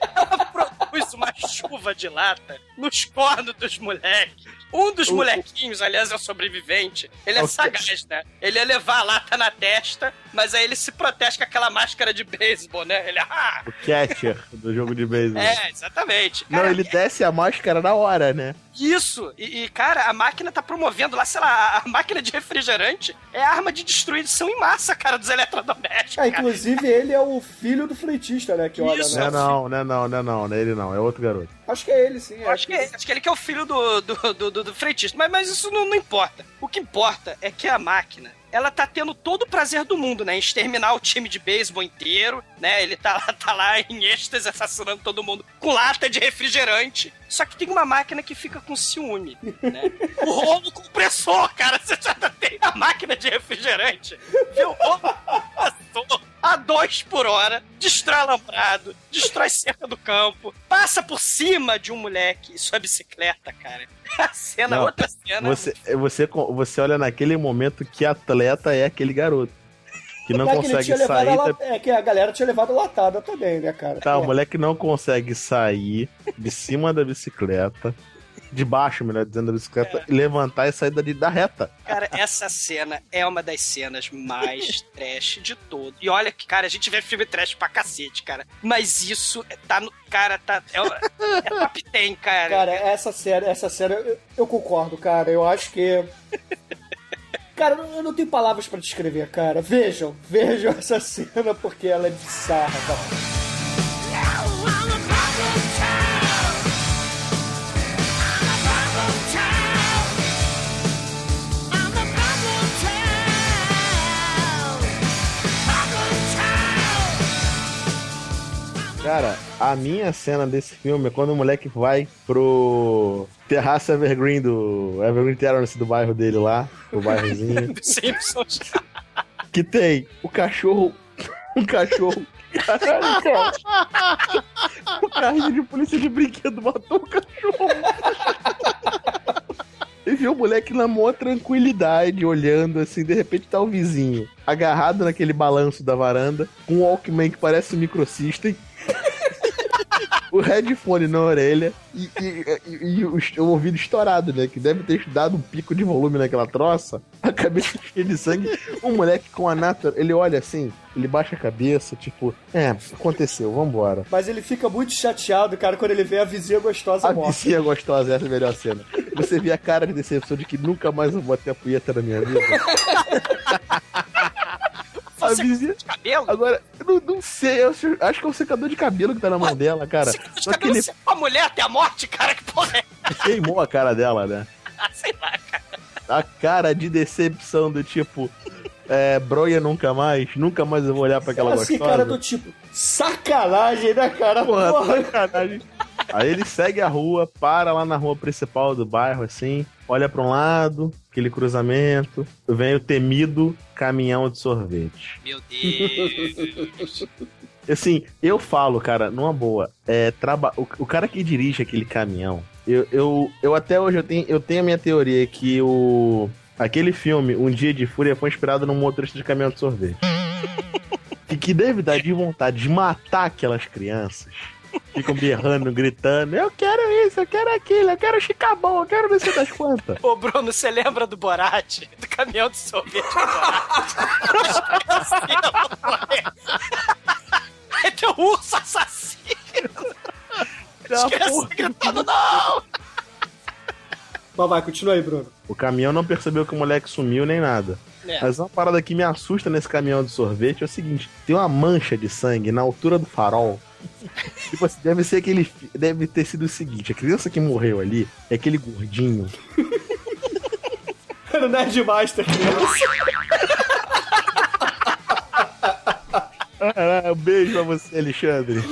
C: Ela produz uma chuva de lata nos cornos dos moleques. Um dos molequinhos, aliás, é o sobrevivente. Ele é
D: Ok.
C: sagaz, né? Ele ia levar a lata na testa, mas aí ele se protege com aquela máscara de beisebol, né? Ele, ah!
D: O catcher do jogo de beisebol.
C: É, exatamente.
D: Não,
C: Cara,
D: ele desce a máscara na hora, né?
C: Isso! E, e, cara, a máquina tá promovendo lá, sei lá, a- máquina de refrigerante é arma de destruição em massa, cara, dos eletrodomésticos.
B: Ah,
C: cara.
B: inclusive ele é o filho do frentista, né? Que olha,
C: Isso.
D: Não
B: né?
D: é não, não é não, não é não, não é ele não, é outro garoto.
B: Acho que é ele, sim.
C: Eu acho que, é- acho que ele que é o filho do, do, do, do, do frentista. Mas, mas isso não, não importa. O que importa é que a máquina. Ela tá tendo todo o prazer do mundo, né? Exterminar o time de beisebol inteiro, né? Ele tá, lá- tá lá em êxtase assassinando todo mundo com lata de refrigerante. Só que tem uma máquina que fica com ciúme, né? O rolo compressor, cara. Você já tem a máquina de refrigerante. Vê o rolo compressor a dois por hora, destrói alambrado, destrói cerca do campo, passa por cima de um moleque e sua bicicleta, cara. A cena,
D: Não,
C: outra cena.
D: Você, você, você olha naquele momento que atleta é aquele garoto. Que não
B: é que
D: consegue
B: levado
D: sair. da-
B: la- É que a galera tinha levado latada também, né, cara?
D: Tá, o
B: É.
D: moleque não consegue sair de cima da bicicleta, de baixo, melhor dizendo, da bicicleta, e levantar e sair dali da reta.
C: Cara, essa cena é uma das cenas mais trash de todo. E olha que, cara, a gente vê filme trash pra cacete, cara. Mas isso tá no. Cara, tá. É, é top 10, cara.
B: Cara, essa série, essa série, eu, eu concordo, cara. Eu acho que. Cara, eu não- eu não tenho palavras pra descrever, cara. Vejam, vejam essa cena porque ela é bizarra, cara.
D: Cara, a minha cena desse filme é quando o moleque vai pro terraço Evergreen do Evergreen Terrace do bairro dele lá, o bairrozinho,
C: Simpsons.
D: que tem o cachorro, um cachorro. Caralho, cara. O carrinho de polícia de brinquedo matou o cachorro. E viu o moleque na maior tranquilidade, olhando assim, de repente tá o vizinho agarrado naquele balanço da varanda, com um Walkman que parece um microsystem. O headphone na orelha e, e- e- e o, o ouvido estourado, né? Que deve ter dado um pico de volume naquela troça. A cabeça cheia de sangue. O moleque com a nata, ele olha assim, ele baixa a cabeça, tipo, é, aconteceu, vambora.
B: Mas ele fica muito chateado, cara, quando ele vê a vizinha gostosa
D: A
B: morta.
D: vizinha gostosa, essa é a melhor cena. Você vê a cara de decepção de que nunca mais eu vou bater a punheta na minha vida.
C: Você
D: vizinha.
C: de cabelo?
D: Agora, eu não, não sei, eu acho que é o secador de cabelo que tá na mão dela, cara.
C: Você de
D: Só que
C: cabelo
D: ele
C: você com a mulher até a morte, cara, que porra é?
D: queimou a cara dela, né?
C: Ah, Sei lá, cara.
D: A cara de decepção do tipo. É, broia nunca mais, nunca mais eu vou olhar pra aquela
B: assim,
D: gostosa.
B: cara, do tipo, sacanagem, né, cara?
D: Porra,
B: Porra.
D: sacanagem. Aí ele segue a rua, para lá na rua principal do bairro, assim, olha pra um lado, aquele cruzamento, vem o temido caminhão de sorvete.
C: Meu Deus.
D: Assim, eu falo, cara, numa boa, é, traba... o, o cara que dirige aquele caminhão, eu, eu, eu até hoje eu tenho, eu tenho a minha teoria que o aquele filme, Um Dia de Fúria, foi inspirado num motorista de caminhão de sorvete. e que deve dar de vontade de matar aquelas crianças. Ficam berrando, gritando, eu quero isso, eu quero aquilo, eu quero chicabão, eu quero não sei das quantas.
C: Ô, Bruno, você lembra do Borat? Do caminhão de sorvete do Borat? Aí tem o urso assassino. As crianças gritando, não!
B: Mas vai, continua aí, Bruno.
D: O caminhão não percebeu que o moleque sumiu nem nada.
C: É.
D: Mas uma parada que me assusta nesse caminhão de sorvete é o seguinte: tem uma mancha de sangue na altura do farol. tipo assim, deve ser aquele. Deve ter sido o seguinte: a criança que morreu ali é aquele gordinho.
B: Era o Nerdmaster, criança.
D: Ah, um beijo pra você, Alexandre.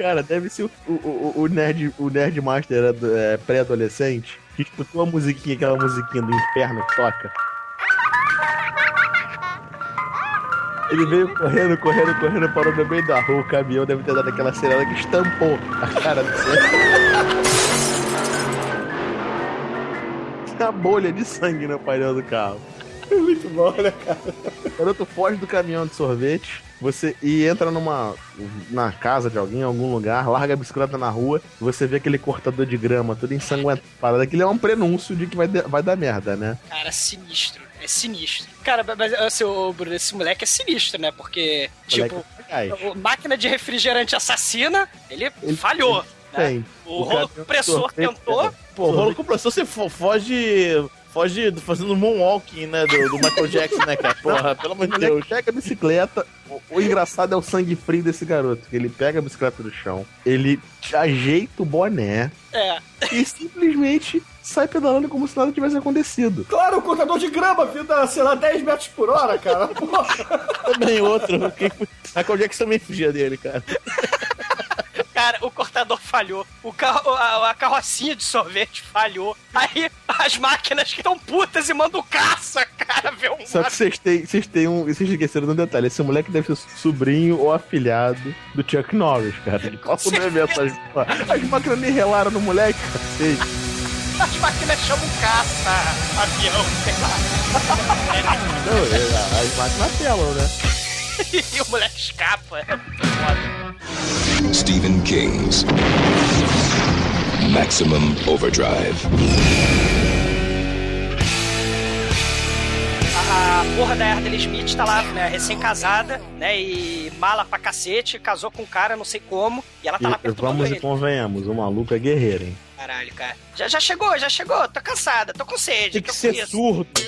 D: Cara, deve ser o, o, o- nerd, o nerd master é, pré-adolescente que escutou a musiquinha, aquela musiquinha do inferno que toca. Ele veio correndo, correndo, correndo, parou no meio da rua. O caminhão deve ter dado aquela acelerada que estampou a cara do Tinha uma bolha de sangue no painel do carro.
B: Muito bom, né, cara?
D: Quando tu foge do caminhão de sorvete, você e entra numa na casa de alguém, em algum lugar, larga a bicicleta na rua, você vê aquele cortador de grama todo ensanguentado. Aquilo é um prenúncio de que vai, de- vai dar merda, né?
C: Cara, sinistro. É sinistro. Cara, mas assim, ô, Bruno, esse moleque é sinistro, né? Porque, tipo,
D: Moleque é sagaz.
C: o máquina de refrigerante assassina, ele, falhou. né?
D: Tem.
C: O,
D: O
C: rolo compressor tentou.
H: Pô, o rolo compressor você fo- foge. Foge do- fazendo moonwalking, né? Do, do Michael Jackson, né, cara? Porra, pelo amor de
D: Deus, pega a bicicleta. O, o engraçado é o sangue frio desse garoto. que Ele pega a bicicleta do chão, ele ajeita o boné
C: É.
D: e simplesmente sai pedalando como se nada tivesse acontecido.
B: Claro, o cortador de grama, vindo a, sei lá, 10 metros por hora, cara. Porra.
H: Também outro. Quem... Michael Jackson também fugia dele, cara.
C: Cara, o cortador falhou. O carro, a, a carrocinha de sorvete falhou. Aí as máquinas que estão putas e mandam caça, cara, ver um
D: Só que vocês têm, vocês têm um. Vocês esqueceram de um detalhe. Esse moleque deve ser sobrinho ou afilhado do Chuck Norris, cara. Ele passa no evento. As, as máquinas nem relaram no moleque, cacete.
C: As máquinas chamam caça, avião, sei lá.
D: Não, é, as máquinas apelam, né?
C: e o moleque escapa. É muito foda.
I: Stephen King's Maximum Overdrive.
C: A, porra da Ardell Smith tá lá, né, recém-casada, né, e mala pra cacete, casou com um cara, não sei como, e ela tá lá
D: E,
C: perturbando
D: vamos e
C: ele.
D: convenhamos, o maluco é guerreiro, hein?
C: Caralho, cara. Já, já chegou, já chegou, tô cansada, tô com sede.
H: Tem que ser
C: isso.
H: surdo. Tem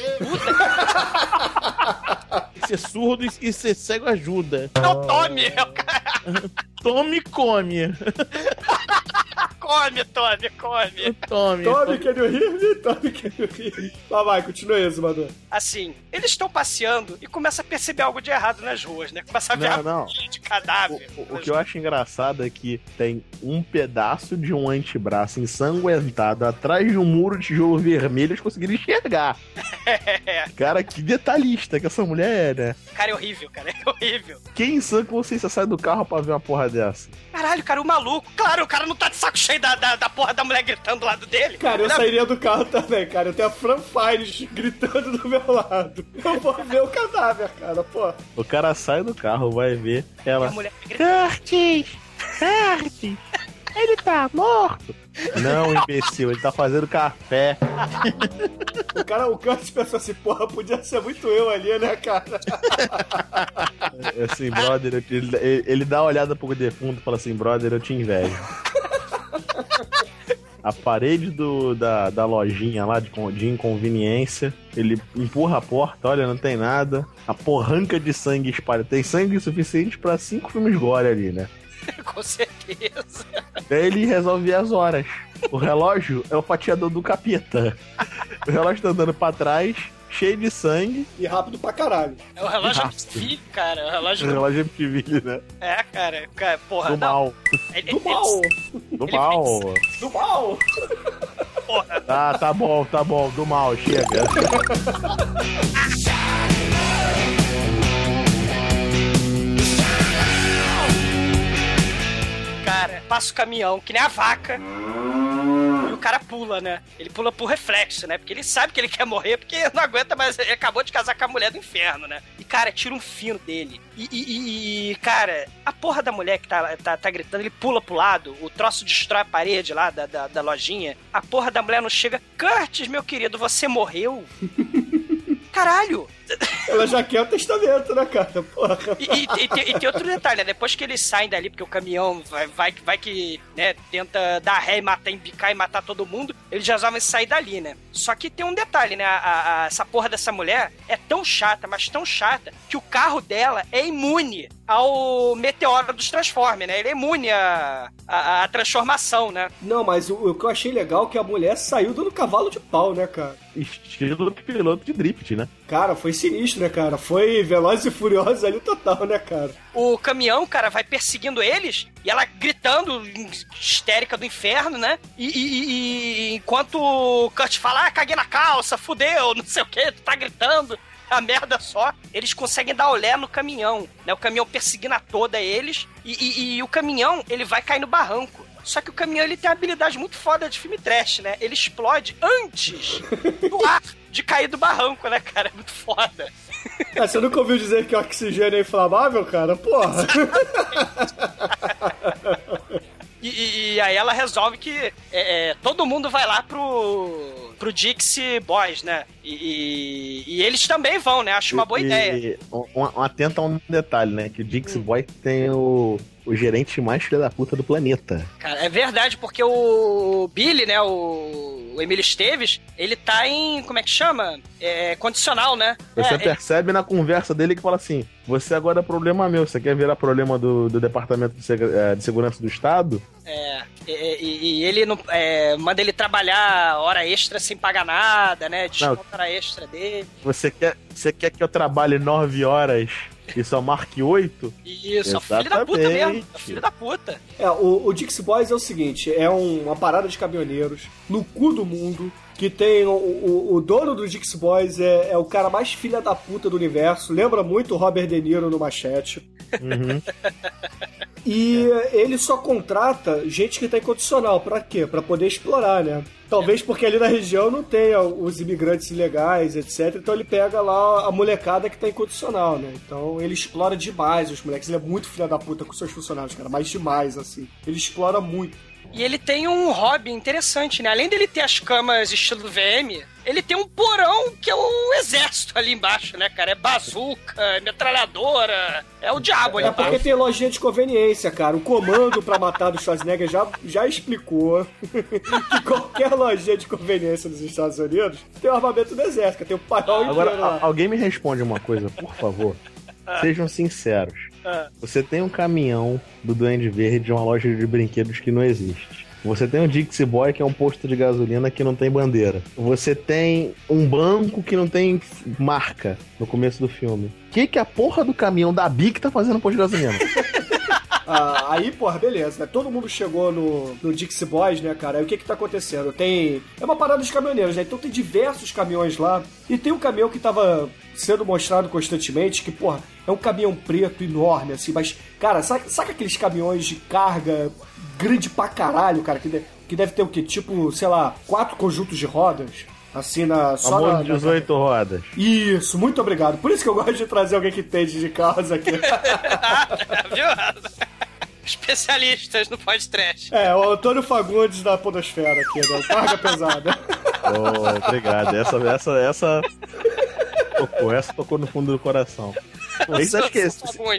H: que ser surdo e, e ser cego ajuda.
C: Não tome, é o cara.
H: Tome e come.
C: Come, Tome, come.
H: Tome.
B: Tome, can you hear me? Tome, can you hear me? Lá vai, continua aí, Zumador.
C: Assim, eles estão passeando e começa a perceber algo de errado nas ruas, né? Começa a ver
D: Não,
C: a
D: não.
C: de cadáver.
D: O, o que eu acho engraçado é que tem um pedaço de um antebraço ensanguentado atrás de um muro de tijolo vermelho, eles conseguiram enxergar.
C: É,
D: Cara, que detalhista que essa mulher é, né?
C: cara, é horrível, cara, é horrível.
D: Quem em sã consciência sai do carro pra ver uma porra dessa?
C: Caralho, cara, o maluco. Claro, o cara não tá de saco cheio da, da, da porra da mulher gritando do lado dele.
B: Cara, eu
C: Não,
B: sairia do carro também, cara. Eu tenho a Fran Fires gritando do meu lado. Eu vou ver o cadáver, cara, pô.
D: O cara sai do carro, vai ver ela.
C: A mulher gritando.
D: Curtis! Curtis! Ele tá morto! Não, imbecil, ele tá fazendo café.
B: O cara, o Curtis pensou assim, porra, podia ser muito eu ali, né, cara?
D: Assim, brother, ele, ele dá uma olhada pro defunto e fala assim, brother, eu te invejo. A parede do, da, da lojinha lá de, de inconveniência, ele empurra a porta, olha, não tem nada. A porranca de sangue espalha. Tem sangue suficiente pra cinco filmes gore ali, né?
C: Com certeza.
D: Daí ele resolve as horas. O relógio é o fatiador do capeta. O relógio tá andando pra trás, cheio de sangue.
B: E rápido pra caralho.
C: É o relógio. MTV, cara. É o relógio.
D: Relógio MTV, né?
C: É, cara. cara porra,
D: Do
C: não.
D: mal.
C: Ele-
B: Do
C: ele-
B: mal!
D: Do
C: Ele
D: mal.
B: Do mal!
C: Porra.
D: Tá, tá bom, tá bom. Do mal, chega.
C: Cara, passa o caminhão, que nem a vaca. Cara pula, né? Ele pula por reflexo, né? Porque ele sabe que ele quer morrer, porque não aguenta mais. Ele acabou de casar com a mulher do inferno, né? E, cara, tira um fino dele. E, e- e- e, cara, a porra da mulher que tá, tá, tá gritando, ele pula pro lado, o troço destrói a parede lá da, da, da lojinha. A porra da mulher não chega. Curtis, meu querido, você morreu? Caralho!
B: Ela já quer o testamento, né, cara? Porra.
C: E, e- e tem, e tem outro detalhe, né? Depois que eles saem dali, porque o caminhão vai, vai, vai que, né, tenta dar ré e matar, embicar e matar todo mundo, eles já resolvem sair dali, né? Só que tem um detalhe, né? A- a- a- essa porra dessa mulher é tão chata, mas tão chata, que o carro dela é imune ao meteoro dos Transformers, né? Ele é imune à, à, à transformação, né?
B: Não, mas o, o que eu achei legal é que a mulher saiu dando cavalo de pau, né, cara?
D: Estilo do piloto de drift, né?
B: Cara, foi sinistro, né, cara? Foi Velozes e Furiosos ali total, né, cara?
C: o caminhão, cara, vai perseguindo eles e ela gritando, histérica do inferno, né? E, e- e- e enquanto o Kurt fala, ah, caguei na calça, fudeu, não sei o que, tu tá gritando. A merda só, eles conseguem dar olé no caminhão, né? O caminhão perseguindo a toda eles e, e- e o caminhão, ele vai cair no barranco. Só que o caminhão, ele tem uma habilidade muito foda de filme trash, né? Ele explode antes do ar de cair do barranco, né, cara? É muito foda.
B: Ah, você nunca ouviu dizer que o oxigênio é inflamável, cara? Porra!
C: E, e- e aí ela resolve que é, é, todo mundo vai lá pro, pro Dixie Boys, né? E, e- e eles também vão, né? Acho uma boa
D: E-
C: ideia.
D: e um, um- atenta a um detalhe, né? Que o Dixie Boy tem o, o gerente mais filho da puta do planeta.
C: Cara, é verdade, porque o Billy, né? O, o Emílio Esteves, ele tá em. Como é que chama? É, condicional, né?
D: Você
C: é,
D: percebe na conversa dele que fala assim: você agora é problema meu, você quer virar problema do, do Departamento de, Seg- eh, de Segurança do Estado?
C: É, e, e- e ele não, é, manda ele trabalhar hora extra sem pagar nada, né? Desconta hora extra dele.
D: Você quer, você quer que eu trabalhe nove horas e só marque oito?
C: Isso, é o filho da puta mesmo.
D: Exatamente.
C: É o filho da puta.
B: É, o, o Dixie Boys é o seguinte: é um- uma parada de caminhoneiros no cu do mundo. Que tem o, o, o dono do Dixie Boys é, é o cara mais filha da puta do universo. Lembra muito o Robert De Niro no Machete.
D: Uhum.
B: E ele só contrata gente que tá em condicional. Pra quê? Pra poder explorar, né? Talvez porque ali na região não tenha os imigrantes ilegais, etc. Então ele pega lá a molecada que tá em condicional, né? Então ele explora demais os moleques. Ele é muito filha da puta com seus funcionários, cara. Mas demais, assim. Ele explora muito.
C: E ele tem um hobby interessante, né? Além dele ter as camas estilo VM, ele tem um porão que é o exército ali embaixo, né, cara? É bazuca, é metralhadora, é o diabo ali
B: É porque
C: embaixo.
B: tem lojinha de conveniência, cara. O comando pra matar do Schwarzenegger já, já explicou que qualquer lojinha de conveniência nos Estados Unidos tem o armamento do exército, tem o paiol
D: Agora,
B: inteiro lá.
D: alguém me responde uma coisa, por favor. Sejam sinceros.
C: Ah.
D: Você tem um caminhão do Duende Verde de uma loja de brinquedos que não existe. Você tem um Dixie Boy, que é um posto de gasolina que não tem bandeira. Você tem um banco que não tem marca no começo do filme. O que, que a porra do caminhão da Bic tá fazendo no posto de gasolina?
B: Ah, aí, porra, beleza, né? Todo mundo chegou no, no Dixie Boys, né, cara? Aí o que que tá acontecendo? Tem... É uma parada de caminhoneiros, né? Então tem diversos caminhões lá. E tem um caminhão que tava sendo mostrado constantemente, que, porra, é um caminhão preto enorme, assim. Mas, cara, saca, saca aqueles caminhões de carga grande pra caralho, cara? Que, de- que deve ter o quê? Tipo, sei lá, quatro conjuntos de rodas? Assim, na, só
D: Amor
B: na,
D: de
B: na-
D: 18 rodas.
B: Isso, muito obrigado. Por isso que eu gosto de trazer alguém que entende de carros aqui.
C: Viu? Especialistas no podcast.
B: É, o Antônio Fagundes da Podosfera aqui, né? Carga pesada.
D: Oh, obrigado. Essa, essa, essa. Tocou, essa tocou no fundo do coração. Isso acho que é,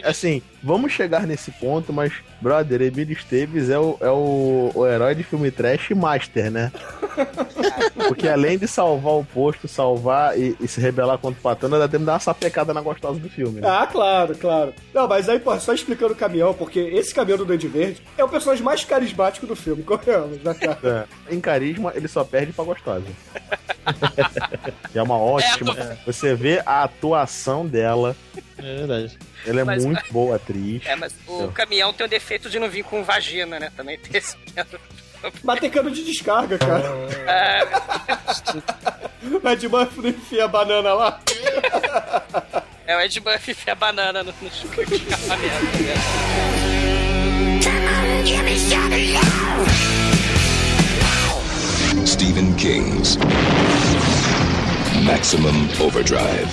D: assim, vamos chegar nesse ponto, mas, brother, Emílio Esteves é o, é o, o herói de filme trash master, né? Porque além de salvar o posto, salvar e, e se rebelar contra o patrão, ainda tem que dar uma sapecada na gostosa do filme. Né?
B: Ah, claro, claro. Não, mas aí, pô, só explicando o caminhão, porque esse caminhão do Duende Verde é o personagem mais carismático do filme, corremos, né, cara?
D: É. Em carisma, ele só perde pra gostosa. É uma ótima.
C: É,
D: Você vê a atuação dela.
H: É verdade.
D: Ela é
C: Mas-
D: muito boa atriz.
C: É, mas o caminhão tem o defeito de não vir com vagina, né? Também tem esse.
B: Mas tem cano de descarga, cara.
C: É,
B: O Ed Murphy não enfia a banana lá.
C: é o Ed Murphy enfia a banana no, no chuca de. Né?
I: Stephen King's Maximum Overdrive.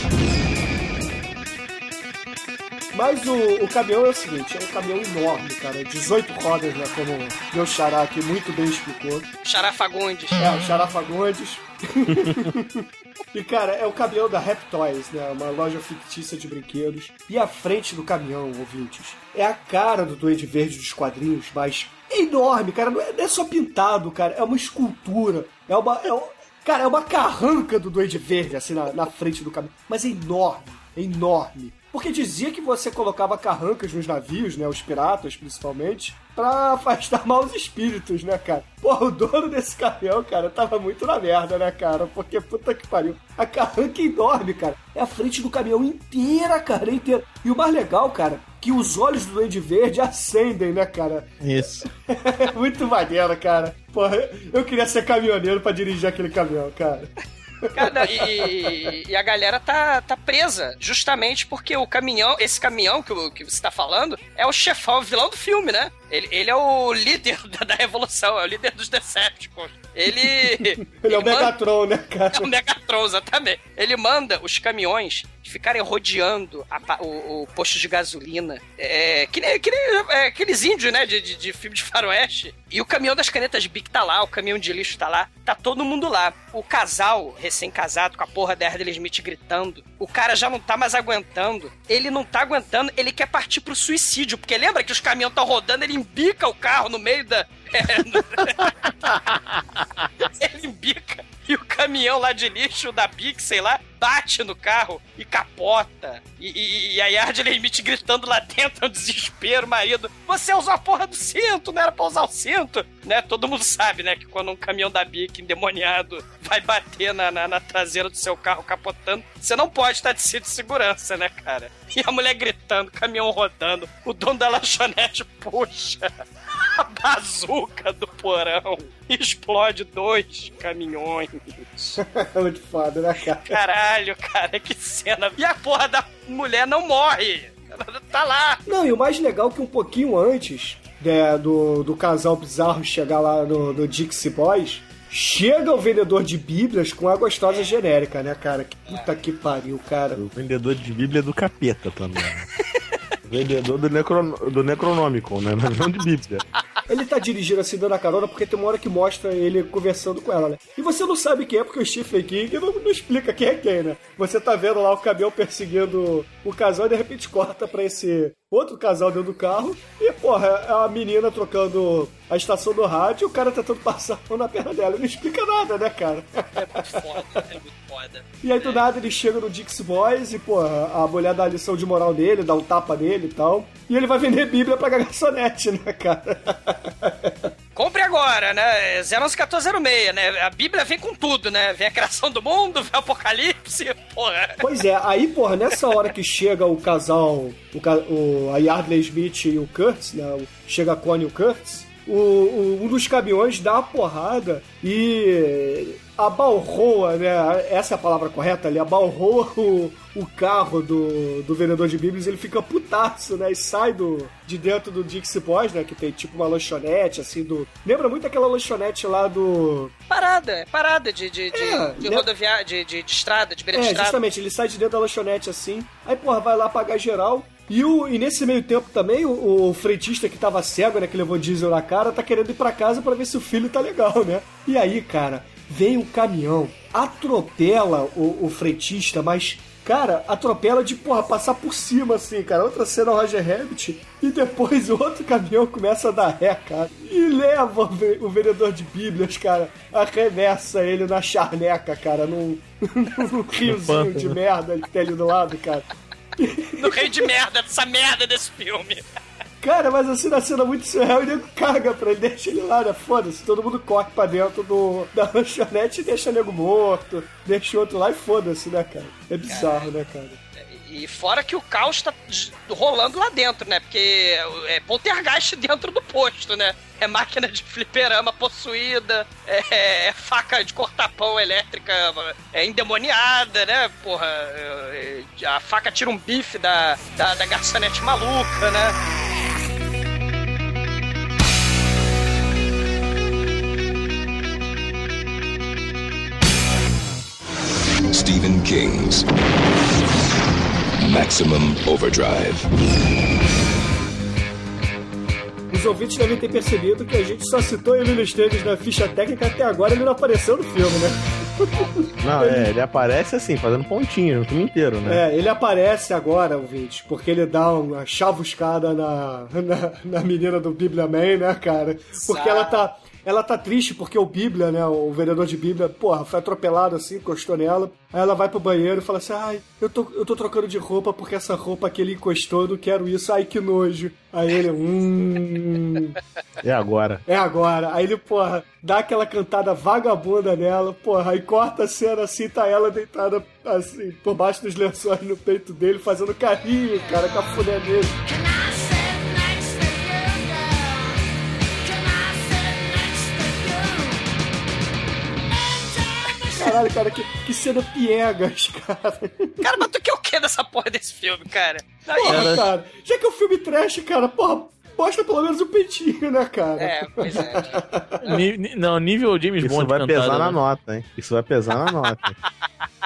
B: Mas o, o caminhão é o seguinte, é um caminhão enorme, cara. 18 rodas, né? Como meu xará aqui muito bem explicou.
C: Xará Fagundes.
B: É, o Xará Fagundes. e, cara, é o caminhão da Rap Toys, né? Uma loja fictícia de brinquedos. E a frente do caminhão, ouvintes, é a cara do Duende Verde dos quadrinhos, mas é enorme, cara. Não é, não é só pintado, cara. É uma escultura. É uma... É um- cara, é uma carranca do Duende Verde, assim, na, na frente do caminhão. Mas é enorme, é enorme. Porque dizia que você colocava carrancas nos navios, né? Os piratas, principalmente, pra afastar maus espíritos, né, cara? Porra, o dono desse caminhão, cara, tava muito na merda, né, cara? Porque puta que pariu. A carranca é enorme, cara. É a frente do caminhão inteira, cara, inteira. E o mais legal, cara, que os olhos do Duende Verde acendem, né, cara?
H: Isso.
B: É muito maneiro, cara. Porra, eu queria ser caminhoneiro pra dirigir aquele caminhão, cara.
C: Cara, e, e a galera tá, tá presa, justamente porque o caminhão, esse caminhão que, que você tá falando, é o chefão, o vilão do filme, né? Ele, ele é o líder da, da revolução, é o líder dos Decepticons. Ele.
B: Ele é o
C: manda-
B: Megatron, né, cara?
C: É o Megatron, exatamente. Ele manda os caminhões ficarem rodeando a o, o posto de gasolina. É, que nem, que nem é, aqueles índios, né? De, de, de filme de faroeste. E o caminhão das canetas Bic tá lá, o caminhão de lixo tá lá. Tá todo mundo lá. O casal, recém-casado, com a porra da Erdele Smith gritando. O cara já não tá mais aguentando. Ele não tá aguentando, ele quer partir pro suicídio. Porque lembra que os caminhões estão rodando, ele embica o carro no meio da. ele embica e o caminhão lá de lixo da Big, sei lá, bate no carro e capota. E, e, e a Yardley Smith gritando lá dentro, é um desespero, marido. Você usou a porra do cinto, não era pra usar o cinto. Né? Todo mundo sabe, né, que quando um caminhão da Bic endemoniado vai bater na, na, na traseira do seu carro capotando, você não pode estar de cinto de segurança, né, cara? E a mulher gritando, caminhão rodando, o dono da lanchonete puxa a bazuca do porão e explode dois caminhões.
B: Muito foda, né, cara?
C: Caralho, cara, que cena. E a porra da mulher não morre. Ela tá lá.
B: Não, e o mais legal é que um pouquinho antes né, do, do casal bizarro chegar lá no, no Dixie Boys, chega o vendedor de bíblias com a gostosa genérica, né, cara? Que puta que pariu, cara.
D: O vendedor de Bíblia é do capeta também. vendedor do, necron... do Necronômico, né? Não de Bíblia.
B: Ele tá dirigindo assim, dando a carona, porque tem uma hora que mostra ele conversando com ela, né? E você não sabe quem é, porque o Stephen King não, não explica quem é quem, né? Você tá vendo lá o caminhão perseguindo o casal e de repente corta pra esse outro casal dentro do carro. E, porra, é a menina trocando a estação do rádio e o cara tentando passar a mão na perna dela. Não explica nada, né, cara?
C: É muito foda, é muito foda.
B: E aí do nada ele chega no Dixie Boys e, porra, a mulher dá a lição de moral nele, dá um tapa nele e tal. E ele vai vender Bíblia pra garçonete, né, cara?
C: Compre agora, né? 0111406, né? A Bíblia vem com tudo, né? Vem a criação do mundo, vem o apocalipse, porra.
B: Pois é, aí, porra, nessa hora que chega o casal, o, o- a Yardley Smith e o Kurtz, né? o- Chega a Connie e o Kurtz, o, o- um dos caminhões dá uma porrada e abalroa, né? Essa é a palavra correta ali, abalroa o, o carro do, do vendedor de bíblias, ele fica putaço, né? E sai do, de dentro do Dixie Boys, né? Que tem tipo uma lanchonete, assim, do... Lembra muito aquela lanchonete lá do...
C: Parada, parada de, de, de,
B: É,
C: de
B: né?
C: rodoviária, de, de, de estrada, de beira de
B: É,
C: estrada.
B: justamente, ele sai de dentro da lanchonete assim, aí, porra, vai lá pagar geral. E, o, e nesse meio tempo também, o, o frentista que tava cego, né, que levou diesel na cara, tá querendo ir pra casa pra ver se o filho tá legal, né? E aí, cara, vem um caminhão, atropela o, o frentista, mas, cara, atropela de, porra, passar por cima, assim, cara. Outra cena, o Roger Rabbit, e depois o outro caminhão começa a dar ré, cara, e leva o o vendedor de bíblias, cara, arremessa ele na charneca, cara, num, num riozinho de merda que tem ali do lado, cara.
C: No rei de merda, dessa merda desse filme.
B: Cara, mas assim, na cena muito surreal, ele caga pra ele, deixa ele lá, né? Foda-se, todo mundo corre pra dentro do, da lanchonete e deixa o nego morto, deixa o outro lá e foda-se, né, cara? É bizarro, né, cara?
C: E fora que o caos tá rolando lá dentro, né? Porque é poltergeist dentro do posto, né? É máquina de fliperama possuída, é, é faca de cortar pão elétrica é endemoniada, né? Porra, é, a faca tira um bife da, da, da garçonete maluca, né?
I: Stephen King's Maximum Overdrive.
B: Os ouvintes devem ter percebido que a gente só citou ele Esteves na ficha técnica até agora ele não apareceu no filme, né?
D: Não, é, ele aparece assim, fazendo pontinho no filme inteiro, né?
B: É, ele aparece agora, ouvinte, porque ele dá uma chavuscada na, na, na menina do Bíblia Man, né, cara? Porque ela tá. Ela tá triste porque o Bíblia, né? O vereador de Bíblia, porra, foi atropelado assim, encostou nela. Aí ela vai pro banheiro e fala assim: Ai, eu tô, eu tô trocando de roupa porque essa roupa que ele encostou, eu não quero isso. Ai, que nojo. Aí ele, hum.
D: E agora?
B: É agora. Aí ele, porra, dá aquela cantada vagabunda nela, porra, aí corta a cena assim, tá ela deitada assim, por baixo dos lençóis no peito dele, fazendo carinho, cara, com a funé dele. Caralho, cara, que, que cena piegas, cara.
C: Cara, mas tu quer o que dessa porra desse filme, cara? Aí,
B: Porra, cara. Já que é um filme trash, cara, porra, mostra pelo menos o peitinho, né, cara?
C: É, pois é.
H: Ni- não, nível James
D: Isso
H: Bond
D: vai
H: cantado,
D: pesar na
H: né?
D: nota, hein? Isso vai pesar na nota.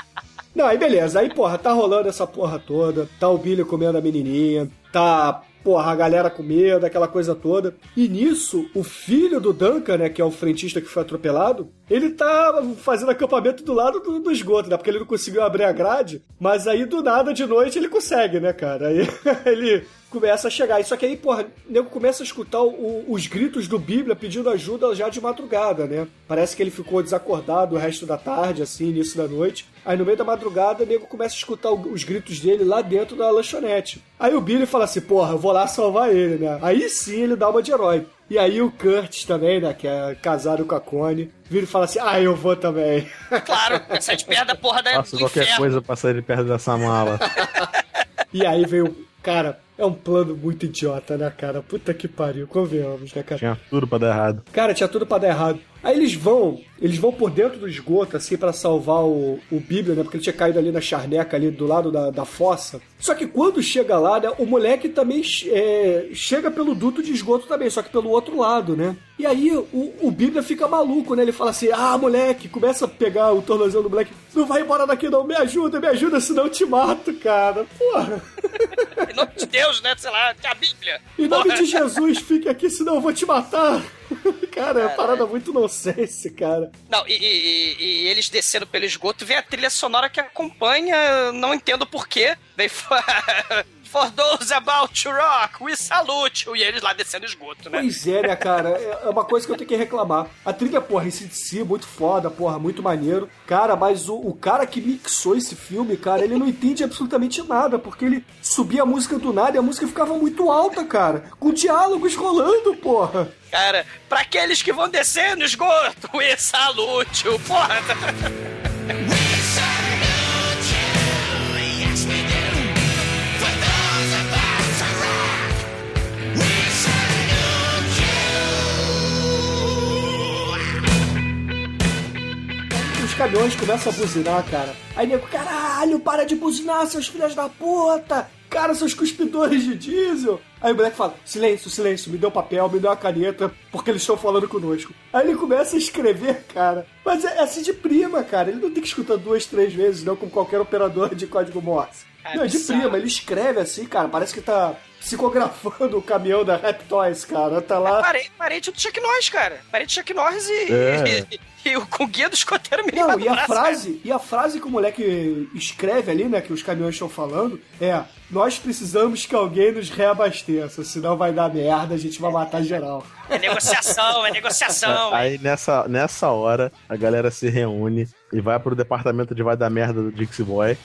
B: Não, aí beleza. Aí, porra, tá rolando essa porra toda. Tá o Billy comendo a menininha. Tá, porra, a galera com medo, aquela coisa toda. E nisso, o filho do Duncan, né, que é o frentista que foi atropelado, ele tá fazendo acampamento do lado do, do esgoto, né? Porque ele não conseguiu abrir a grade. Mas aí, do nada, de noite, ele consegue, né, cara? Aí ele começa a chegar. Só que aí, porra, o nego começa a escutar o- os gritos do Bíblia pedindo ajuda já de madrugada, né? Parece que ele ficou desacordado o resto da tarde, assim, início da noite. Aí no meio da madrugada, o nego começa a escutar o- os gritos dele lá dentro da lanchonete. Aí o Billy fala assim, porra, eu vou lá salvar ele, né? Aí sim ele dá uma de herói. E aí o Curtis também, né, que é casado com a Connie, vira e fala assim, ah, eu vou também.
C: Claro, sai de perto da porra da,
D: Faço qualquer
C: inferno.
D: coisa pra sair de perto dessa mala.
B: E aí veio, cara, é um plano muito idiota, né, cara? Puta que pariu, convenhamos, né, cara?
D: Tinha tudo pra dar errado.
B: Cara, tinha tudo pra dar errado. Aí eles vão, eles vão por dentro do esgoto, assim, pra salvar o, o Bíblia, né? Porque ele tinha caído ali na charneca, ali do lado da, da fossa. Só que quando chega lá, né, o moleque também é, chega pelo duto de esgoto também, só que pelo outro lado, né? E aí o, o Bíblia fica maluco, né? Ele fala assim: ah, moleque, começa a pegar o tornozelo do moleque. Não vai embora daqui, não, me ajuda, me ajuda, senão eu te mato, cara. Porra.
C: Em nome de Deus, né? Sei lá, a Bíblia.
B: Em nome
C: Porra.
B: de Jesus, fique aqui, senão eu vou te matar. Cara, é uma parada muito nonsense, cara.
C: Não, e, e- e- eles descendo pelo esgoto, vem a trilha sonora que acompanha, não entendo porquê. Vem for, for those about to rock, we salute you. E eles lá descendo esgoto, né?
B: Pois é, né, cara? É é uma coisa que eu tenho que reclamar. A trilha, porra, esse de si, muito foda, porra, muito maneiro. Cara, mas o, o cara que mixou esse filme, cara, ele não entende absolutamente nada, porque ele subia a música do nada e a música ficava muito alta, cara. Com diálogos rolando, porra.
C: Cara, pra aqueles que vão descer no esgoto, we salute you, porra.
B: caminhões começam a buzinar, cara. Aí nego, caralho, para de buzinar, seus filhos da puta! Cara, seus cuspidores de diesel! Aí o moleque fala: silêncio, silêncio, me deu papel, me deu uma caneta, porque eles estão falando conosco. Aí ele começa a escrever, cara. Mas é, é assim de prima, cara. Ele não tem que escutar duas, três vezes, não, como qualquer operador de código Morse.
C: Cara,
B: não, é de prima, ele escreve assim, cara. Parece que tá psicografando o caminhão da Raptoys, cara. Tá lá.
C: Parei, parente do Chuck Norris, cara. Parente do Chuck Norris e,
D: É.
C: e, e o com o guia do escoteiro me
B: Não, e a
C: braço,
B: frase, e a frase que o moleque escreve ali, né, que os caminhões estão falando, é: nós precisamos que alguém nos reabasteça, senão vai dar merda, a gente vai matar geral.
C: É negociação, é negociação.
D: Aí nessa, nessa hora, a galera se reúne e vai pro departamento de vai dar merda do Dixie Boy.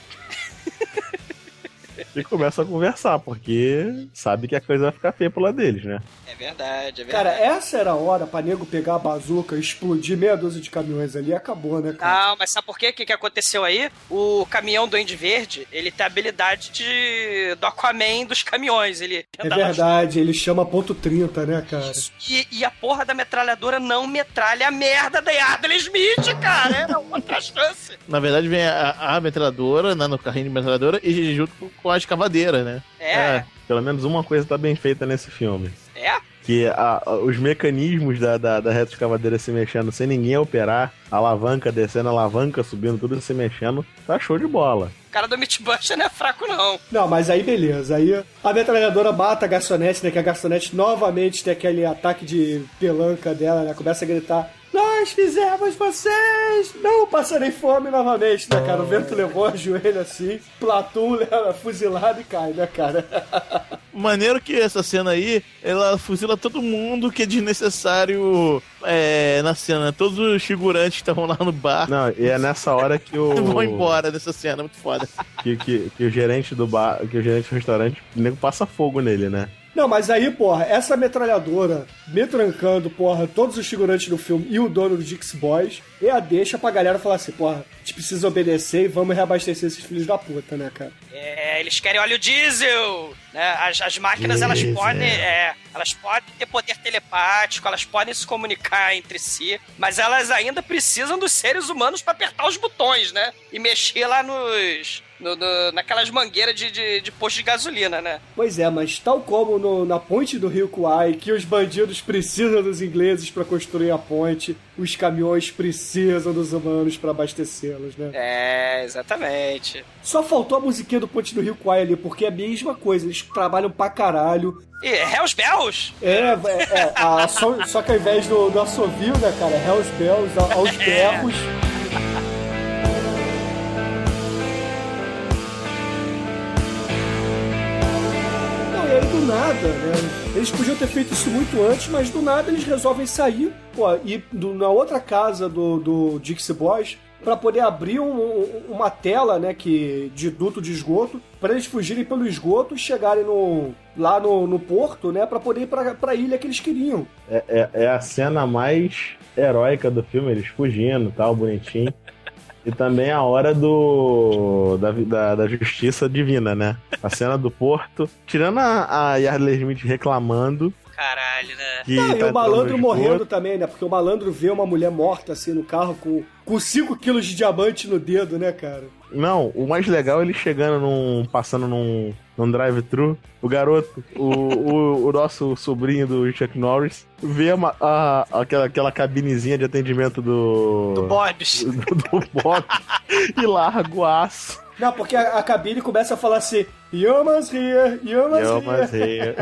D: E começam a conversar, porque sabe que a coisa vai ficar feia pro lado deles, né?
C: É verdade, é verdade.
B: Cara, essa era a hora pra nego pegar a bazuca, explodir meia dúzia de caminhões ali e acabou, né, cara?
C: Não, mas sabe por quê? O que, que aconteceu aí? O caminhão do Duende Verde, ele tem a habilidade de, do Aquaman dos caminhões. Ele
B: É verdade, ele chama ponto 30, né, cara?
C: E, e a porra da metralhadora não metralha a merda da Yardley Smith, cara. É outra chance.
H: Na verdade, vem a, a metralhadora, né, no carrinho de metralhadora, e junto com- com a escavadeira, né?
C: É,
D: Pelo menos uma coisa tá bem feita nesse filme.
C: é.
D: Que a- a- os mecanismos da, da, da reta escavadeira se mexendo sem ninguém operar, a alavanca descendo, a alavanca subindo, tudo se mexendo, tá show de bola.
C: O cara do Mythbuster não é fraco, não.
B: Não, mas aí beleza. Aí a metralhadora mata a garçonete, né? Que a garçonete novamente tem aquele ataque de pelanca dela, né? Começa a gritar: Nós fizemos vocês! Não passarei fome novamente, né, cara? O vento levou a joelho assim, Platum leva fuzilado e cai, né, cara?
H: Maneiro que essa cena aí, ela fuzila todo mundo que é desnecessário é, na cena. Todos os figurantes que estavam lá no bar
D: Não, e é nessa hora que o.
H: vão embora dessa cena, muito foda.
D: Que, que, que o gerente do bar, que o gerente do restaurante, o nego passa fogo nele, né?
B: Não, mas aí, porra, essa metralhadora me trancando, porra, todos os figurantes do filme e o dono do Dix Boys, e a deixa pra galera falar assim, porra, a gente precisa obedecer e vamos reabastecer esses filhos da puta, né, cara?
C: É, eles querem óleo diesel, né? As, as máquinas, elas podem, é, elas podem ter poder telepático, elas podem se comunicar entre si, mas elas ainda precisam dos seres humanos pra apertar os botões, né? E mexer lá nos... no- no- naquelas mangueiras de, de, de posto de gasolina, né?
B: Pois é, mas tal como no- na ponte do Rio Kwai, que os bandidos precisam dos ingleses pra construir a ponte, os caminhões precisam dos humanos pra abastecê-los, né?
C: É, exatamente.
B: Só faltou a musiquinha do ponte do Rio Kwai ali, porque é a mesma coisa, eles trabalham pra caralho.
C: E Hells Bells?
B: É, é, é, a- só, só que ao invés do, do assovio, né, cara, é Hells Bells, aos berros. E aí do nada, né? Eles podiam ter feito isso muito antes, mas do nada eles resolvem sair, pô, ir do- na outra casa do, do Dixie Boys pra poder abrir um- um- uma tela, né, que de duto de esgoto, pra eles fugirem pelo esgoto e chegarem no, lá no, no porto, né, pra poder ir pra, pra ilha que eles queriam.
D: É, é, é a cena mais heróica do filme, eles fugindo e tal, bonitinho. E também a hora do da, da, da justiça divina, né? A cena do porto. Tirando a, a Yardley Smith reclamando
C: Caralho, né?
D: que.
B: Ah, e
D: tá
B: o malandro morrendo também, né? Porque o malandro vê uma mulher morta assim no carro com, com 5 quilos de diamante no dedo, né, cara?
D: Não, o mais legal é ele chegando num. passando num, num drive-thru. O garoto, o, o, o nosso sobrinho do Chuck Norris, vê uma- a, aquela, aquela cabinezinha de atendimento do.
C: Do Bob's.
D: do, do Bob e larga o aço.
B: Não, porque a, a cabine começa a falar assim: Yamas here, Yamas
D: Eu,
B: here.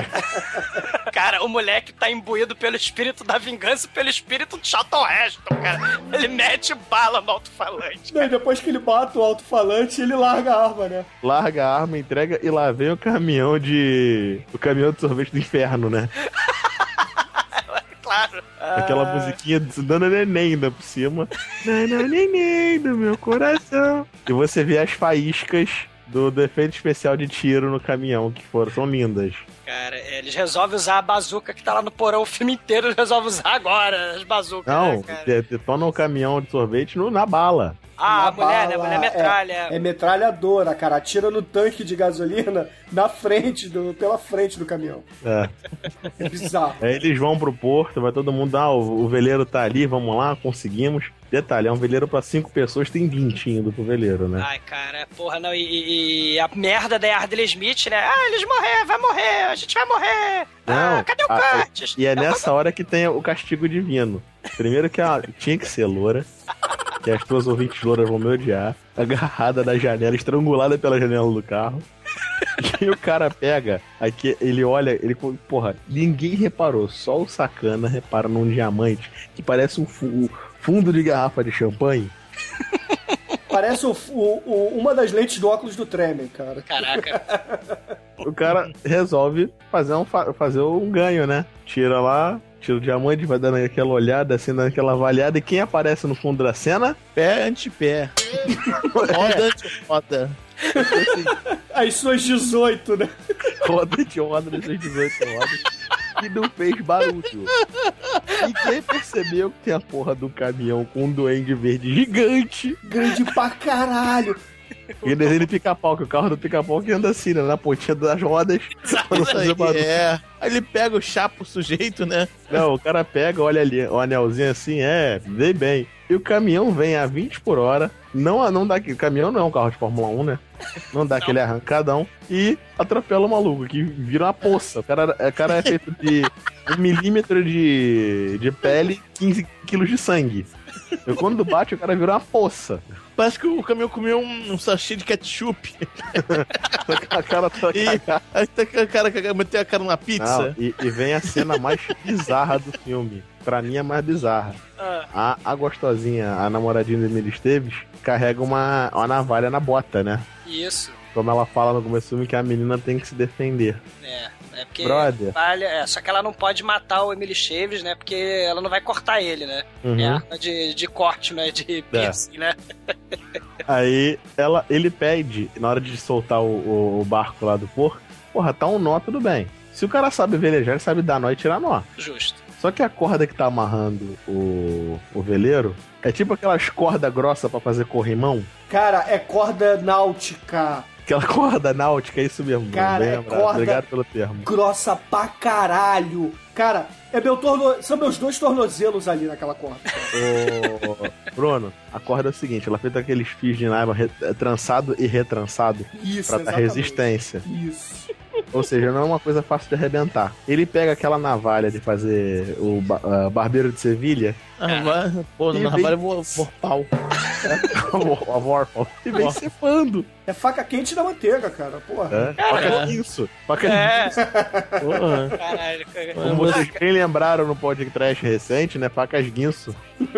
C: Cara, o moleque tá imbuído pelo espírito da vingança e pelo espírito de Charlton Heston, cara. Ele mete bala no alto-falante.
B: Não, e depois que ele bate o alto-falante, ele larga a arma, né?
D: Larga a arma, entrega e lá vem o caminhão de. O caminhão de sorvete do inferno, né?
C: Claro.
D: Aquela
C: Ah,
D: musiquinha dando neném ainda por cima. Nana, neném do meu coração. E você vê as faíscas do, do efeito especial de tiro no caminhão, que foram, são lindas.
C: Cara, é, eles resolvem usar a bazuca que tá lá no porão o filme inteiro, eles resolvem usar agora as bazucas,
D: Não,
C: né, cara?
D: de- detona o caminhão de sorvete no- na bala.
C: Ah, a
B: Na
C: mulher, né? A
B: bala,
C: mulher metralha.
B: É, é metralhadora, cara. Atira no tanque de gasolina na frente, do, pela frente do caminhão.
D: É.
B: É bizarro.
D: Aí eles vão pro porto, vai todo mundo, ah, o, o veleiro tá ali, vamos lá, conseguimos. Detalhe, é um veleiro pra cinco pessoas, tem 20 indo pro veleiro, né?
C: Ai, cara, porra, não, e, e- a merda da Yardley Smith, né? Ah, eles morrer, vai morrer, a gente vai morrer. ah,
D: Não,
C: cadê o
D: a-
C: Curtis?
D: E é
C: Eu-
D: nessa hora que tem o castigo divino. Primeiro que ela tinha que ser loura, que as tuas ouvintes louras vão me odiar, agarrada na janela, estrangulada pela janela do carro. E o cara pega, aqui ele olha, ele, porra, ninguém reparou, só o sacana repara num diamante que parece um fu- fundo de garrafa de champanhe.
B: Parece o, o- o- uma das lentes do óculos do Tremen, cara.
C: Caraca.
D: O cara resolve fazer um, fa- fazer um ganho, né? Tira lá, tira o diamante, vai dando aquela olhada, assim, dando aquela avaliada. E quem aparece no fundo da cena?
H: Pé ante pé. Roda ante roda.
B: As suas 18, né?
D: roda de roda nessas 18 rodas e não fez barulho. E quem percebeu que tem a porra do caminhão com um duende verde gigante
B: Grande pra caralho.
D: e desenho de pica-pau, que o carro do pica-pau que anda assim, né, na pontinha das rodas.
H: é. Aí ele pega o chapa o sujeito, né?
D: Não, o cara pega, olha ali, o anelzinho assim, é, dei bem. E o caminhão vem a 20 por hora, não, não dá aquele caminhão não é um carro de Fórmula 1, né? Não dá aquele arrancadão e atropela o maluco, que vira uma poça. O cara, o cara é feito de um milímetro de, de pele, 15 quilos de sangue. E quando bate, o cara vira uma poça.
H: Parece que o caminhão comeu um, um sachê de ketchup.
D: A cara tá
H: E aí tá com a cara que meteu a cara na pizza.
D: Não, e, e vem a cena mais bizarra do filme. Pra mim, é mais bizarra. A, a gostosinha, a namoradinha do Emílio Esteves, carrega uma, uma navalha na bota, né?
C: Isso.
D: Como ela fala no começo do filme que a menina tem que se defender.
C: É, é porque.
D: Brother.
C: Vale, é, só que ela não pode matar o Emily Chaves, né? Porque ela não vai cortar ele, né?
D: Uhum.
C: É arma de, de corte, né? De piercing, né?
D: Aí ela, ele pede, na hora de soltar o, o- barco lá do porto, porra, tá um nó, tudo bem. Se o cara sabe velejar, ele sabe dar nó e tirar nó.
C: Justo.
D: Só que a corda que tá amarrando o, o veleiro é tipo aquelas cordas grossas pra fazer corrimão.
B: Cara, é corda náutica.
D: Aquela corda náutica, é isso mesmo.
B: Cara, é
D: lembrado.
B: corda-
D: Obrigado pelo termo.
B: Grossa pra caralho. Cara, é meu torno... são meus dois tornozelos ali naquela corda.
D: Ô, Bruno, a corda é o seguinte, ela é feita aqueles fios de nylon re- trançado e retrançado
B: Isso,
D: pra dar resistência.
B: Isso.
D: Ou seja, não é uma coisa fácil de arrebentar. Ele pega aquela navalha de fazer o ba- ah, barbeiro de Sevilha,
H: Ah, vai, pô, na
D: vem-
H: navalha vou pau.
D: a Warfall, e vem cefando.
B: É faca quente da manteiga, cara. Porra.
D: É, faca guinso. Faca de
C: É.
D: guinso.
H: Porra.
C: Caralho, cara.
D: Como vocês bem lembraram no podcast recente, né? Facas guinso.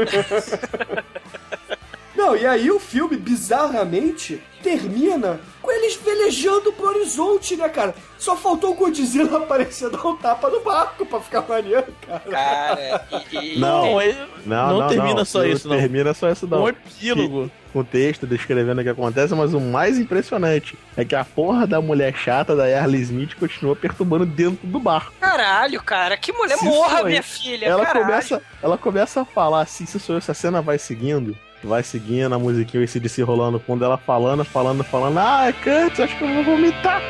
B: Não, e aí o filme, bizarramente, termina com eles velejando pro horizonte, né, cara? Só faltou o Godzilla aparecer dar um tapa no barco pra ficar maneiro, cara.
C: Cara, e, e-
D: Não.
H: Não,
D: Não,
H: não,
D: não,
H: termina
D: não.
H: só isso, não.
D: Termina só isso, não.
H: Um epílogo.
D: com texto descrevendo o que acontece, mas o mais impressionante é que a porra da mulher chata da Harley Smith continua perturbando dentro do barco.
C: Caralho, cara, que mulher
D: Se
C: morra, minha filha.
D: Ela
C: caralho.
D: começa, ela começa a falar assim, se sou eu, se a cena vai seguindo, vai seguindo a musiquinha, de se rolando quando ela falando, falando, falando, ah, Kurt, acho que eu vou vomitar.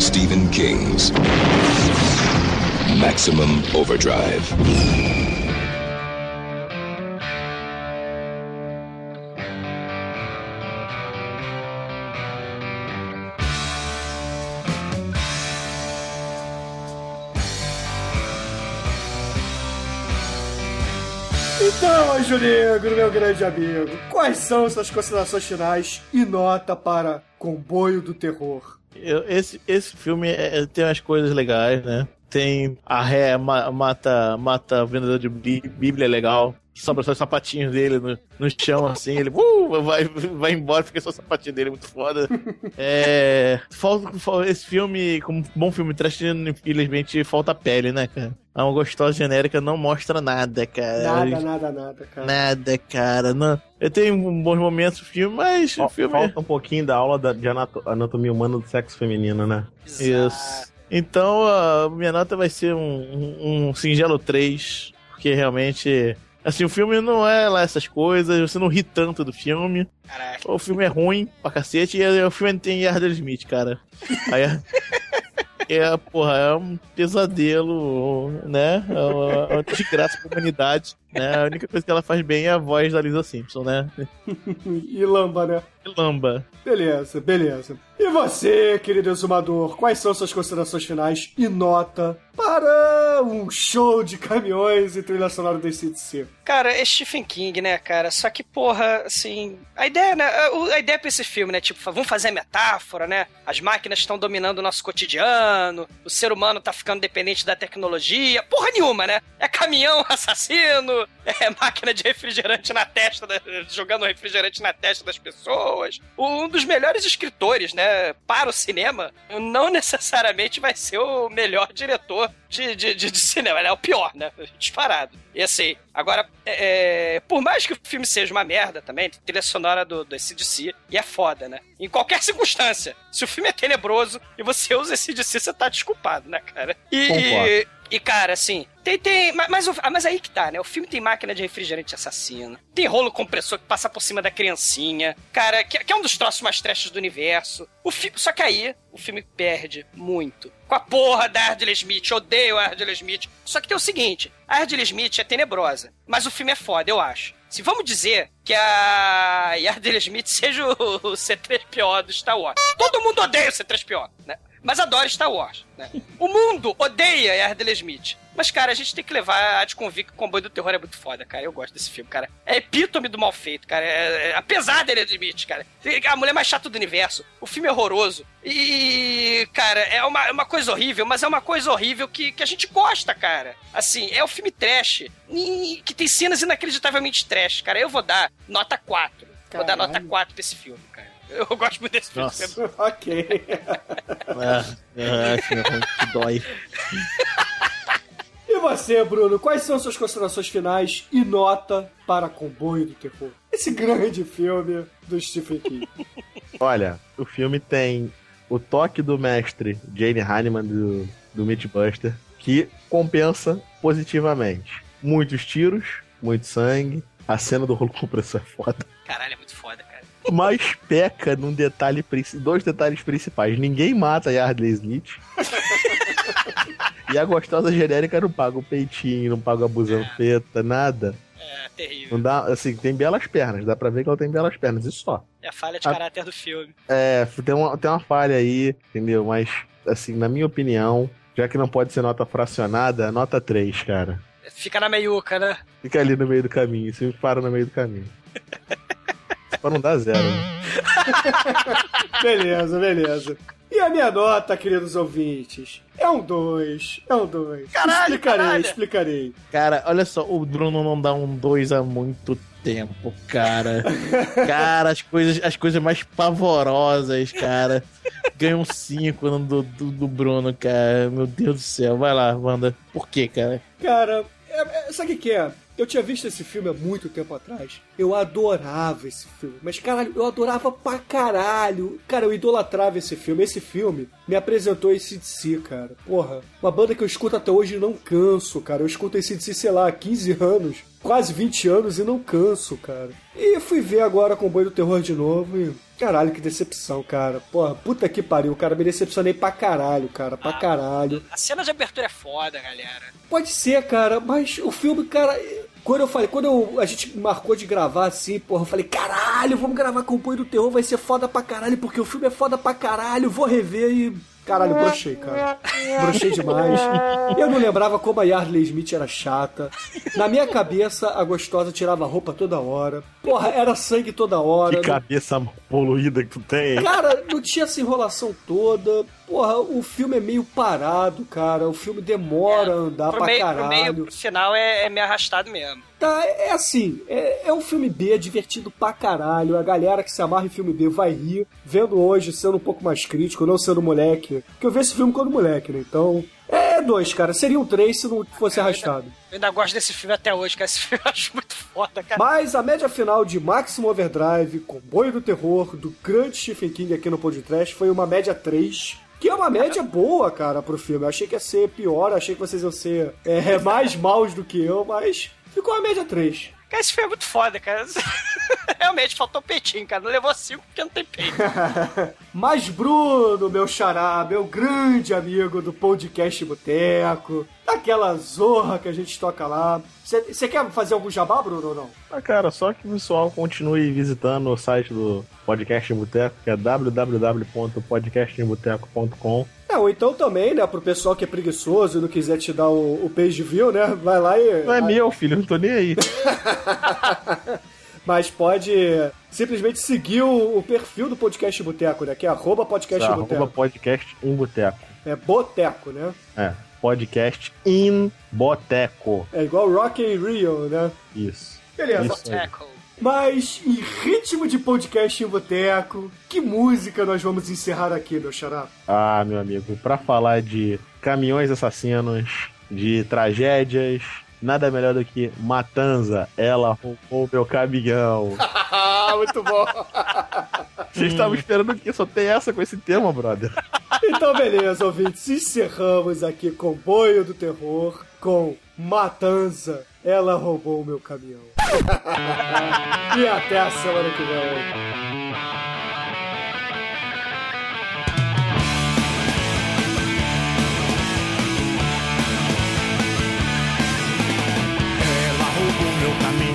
I: Stephen King's Maximum Overdrive.
B: Anjo Negro, meu grande amigo, quais são suas considerações finais e nota para Comboio do Terror?
H: Eu- esse, esse filme é- é- tem umas coisas legais, né? Tem a ré ma- mata, mata vendedor de bí- bíblia legal. Sobra só os sapatinhos dele no, no chão, assim. Ele uh, vai, vai embora, fica só o sapatinho dele, muito foda. É, falta, fal- esse filme, como um bom filme trash, infelizmente falta pele, né, cara? A uma gostosa genérica não mostra nada, cara.
B: Nada, nada, nada, cara.
H: Nada, cara. Não. Eu tenho bons momentos no filme, mas o filme.
D: Falta um pouquinho da aula da- de anato- anatomia humana do sexo feminino, né?
H: Isso. Então, a minha nota vai ser um, um, um singelo 3, porque realmente. Assim, o filme não é lá essas coisas, você não ri tanto do filme.
C: Caraca.
H: O filme é ruim pra cacete e o filme tem Yardley Smith, cara. Aí é. É, porra, é um pesadelo, né? É uma, é uma desgraça pra humanidade, né? A única coisa que ela faz bem é a voz da Lisa Simpson, né?
B: E lamba, né?
H: Lamba.
B: Beleza, beleza. E você, querido exumador, quais são suas considerações finais e nota para um show de caminhões e trilha sonora do CDC?
C: Cara, é Stephen King, né, cara? Só que, porra, assim. A ideia, né? A a ideia pra esse filme, né? Tipo, vamos fazer a metáfora, né? As máquinas estão dominando o nosso cotidiano, o ser humano tá ficando dependente da tecnologia. Porra nenhuma, né? É caminhão assassino, é máquina de refrigerante na testa, da- jogando refrigerante na testa das pessoas. Um dos melhores escritores, né? Para o cinema, não necessariamente vai ser o melhor diretor de, de, de, de cinema. Ele é o pior, né? Disparado. E assim, agora, é, é, por mais que o filme seja uma merda também, tem trilha sonora do, do SDC, e é foda, né? Em qualquer circunstância. Se o filme é tenebroso e você usa SDC, você tá desculpado, né, cara? E,
D: Concordo.
C: e, cara, assim, tem, tem. Mas, mas, mas aí que tá, né? O filme tem máquina de refrigerante assassino. Tem rolo compressor que passa por cima da criancinha. Cara, que, que é um dos troços mais trashes do universo. O fi, só que aí, o filme perde muito. Com a porra da Ardley Smith. Odeio a Ardley Smith. Só que tem o seguinte: a Ardley Smith é tenebrosa. Mas o filme é foda, eu acho. Se vamos dizer que a Ardley Smith seja o C3PO do Star Wars. Todo mundo odeia o C3PO, né? Mas adora Star Wars, né? O mundo odeia Ardley Smith. Mas, cara, a gente tem que levar a de convir que o comboio do terror é muito foda, cara. Eu gosto desse filme, cara. É epítome do mal feito, cara. É, é- apesar dele Smith, cara. A mulher mais chata do universo. O filme é horroroso. E, cara, é uma, é uma coisa horrível, mas é uma coisa horrível que, que a gente gosta, cara. Assim, é o filme trash. e- que tem cenas inacreditavelmente trash, cara. Eu vou dar nota 4. Vou dar nota 4 pra esse filme, cara. Eu gosto muito desse filme.
H: Nossa.
B: ok.
H: Ah, ah, filho, que dói.
B: E você, Bruno, quais são suas considerações finais e nota para Comboio do Terror? Esse grande filme do Stephen King.
D: Olha, o filme tem o toque do mestre Jane Hanneman do, do Mythbuster, que compensa positivamente. Muitos tiros, muito sangue, a cena do rolo compressor é foda.
C: Caralho, é muito.
D: Mas peca num detalhe, dois detalhes principais. Ninguém mata a Yardley Smith. e a gostosa genérica não paga o peitinho, não paga a busanfeta, nada.
C: É terrível.
D: Não dá, assim, tem belas pernas, dá pra ver que ela tem belas pernas, e só.
C: É a falha de
D: Ah.
C: caráter do filme.
D: É, tem uma, tem uma falha aí, entendeu? Mas, assim, na minha opinião, já que não pode ser nota fracionada, nota 3, cara.
C: Fica na meiuca, né?
D: Fica ali no meio do caminho, você para no meio do caminho. pra não dar zero. né?
B: beleza, beleza. E a minha nota, queridos ouvintes, é um 2. É um 2.
C: Caralho,
B: explicarei,
C: caralho.
B: explicarei.
H: Cara, olha só, o Bruno não dá um 2 há muito tempo, cara. cara, as coisas, as coisas mais pavorosas, cara. Ganha um 5 do, do, do Bruno, cara. Meu Deus do céu. Vai lá, Wanda. Por quê, cara?
B: Cara, é- é- sabe o que que é? Eu tinha visto esse filme há muito tempo atrás. Eu adorava esse filme. Mas, caralho, eu adorava pra caralho. Cara, eu idolatrava esse filme. Esse filme me apresentou esse DC, cara. Porra, uma banda que eu escuto até hoje e não canso, cara. Eu escuto esse DC, sei lá, há 15 anos. Quase 20 anos e não canso, cara. E fui ver agora com o Boi do Terror de novo e... Caralho, que decepção, cara. Porra, puta que pariu, cara. Me decepcionei pra caralho, cara. Pra caralho.
C: A cena de abertura é foda, galera.
B: Pode ser, cara, mas o filme, cara. Quando eu falei, quando eu- a gente marcou de gravar assim, porra, eu falei, caralho, vamos gravar com o do Terror, vai ser foda pra caralho, porque o filme é foda pra caralho, vou rever e. Caralho, brochei, cara. Brochei demais. Eu não lembrava como a Yardley Smith era chata. Na minha cabeça, a gostosa tirava a roupa toda hora. Porra, era sangue toda hora.
D: Que cabeça poluída que tu tem.
B: Cara, não tinha essa enrolação toda. Porra, o filme é meio parado, cara. O filme demora a andar
C: Pro
B: pra
C: meio, pro
B: caralho.
C: meio, pro final é, é meio arrastado mesmo.
B: Tá, é assim, é, é um filme B divertido pra caralho. A galera que se amarra em filme B vai rir. Vendo hoje, sendo um pouco mais crítico, não sendo moleque. Porque eu vi esse filme quando moleque, né? Então. É dois, cara. Seria um três se não fosse arrastado.
C: Eu ainda gosto desse filme até hoje, cara. Esse filme eu acho muito foda, cara.
B: Mas a média final de Maximum Overdrive, Comboio do Terror, do grande Stephen King aqui no podcast, foi uma média 3. Que é uma média boa, cara, pro filme. Eu achei que ia ser pior, achei que vocês iam ser é, mais maus do que eu, mas ficou uma média 3.
C: Cara, esse filme é muito foda, cara. Realmente, faltou peitinho, cara. Não levou cinco porque não tem peito.
B: Mas Bruno, meu xará, meu grande amigo do podcast Boteco, daquela zorra que a gente toca lá. Você quer fazer algum jabá, Bruno, ou não?
D: Ah, cara, só que o pessoal continue visitando o site do Podcast Boteco, que é www.podcastemboteco.com.
B: É, ou então também, né, pro pessoal que é preguiçoso e não quiser te dar o, o page view, né, vai lá e...
D: Não é meu, filho, não tô nem aí.
B: Mas pode simplesmente seguir o, o perfil do Podcast Boteco, né, que é arroba podcast
D: Arroba
B: boteco.
D: podcast em boteco.
B: É boteco, né?
D: É, podcast em boteco.
B: É igual Rock in Rio, né?
D: Isso.
B: Beleza.
D: Isso aí.
B: Mas, em ritmo de podcast em boteco, que música nós vamos encerrar aqui, meu xará?
D: Ah, meu amigo, pra falar de caminhões assassinos, de tragédias, nada melhor do que Matanza, ela roubou meu caminhão.
B: Muito bom.
D: Vocês estavam esperando o quê? Só tem essa com esse tema, brother.
B: Então, beleza, ouvintes. Encerramos aqui Comboio do Terror com Matanza. Ela roubou o meu caminhão. e até a semana que vem.
E: Ela roubou meu caminhão.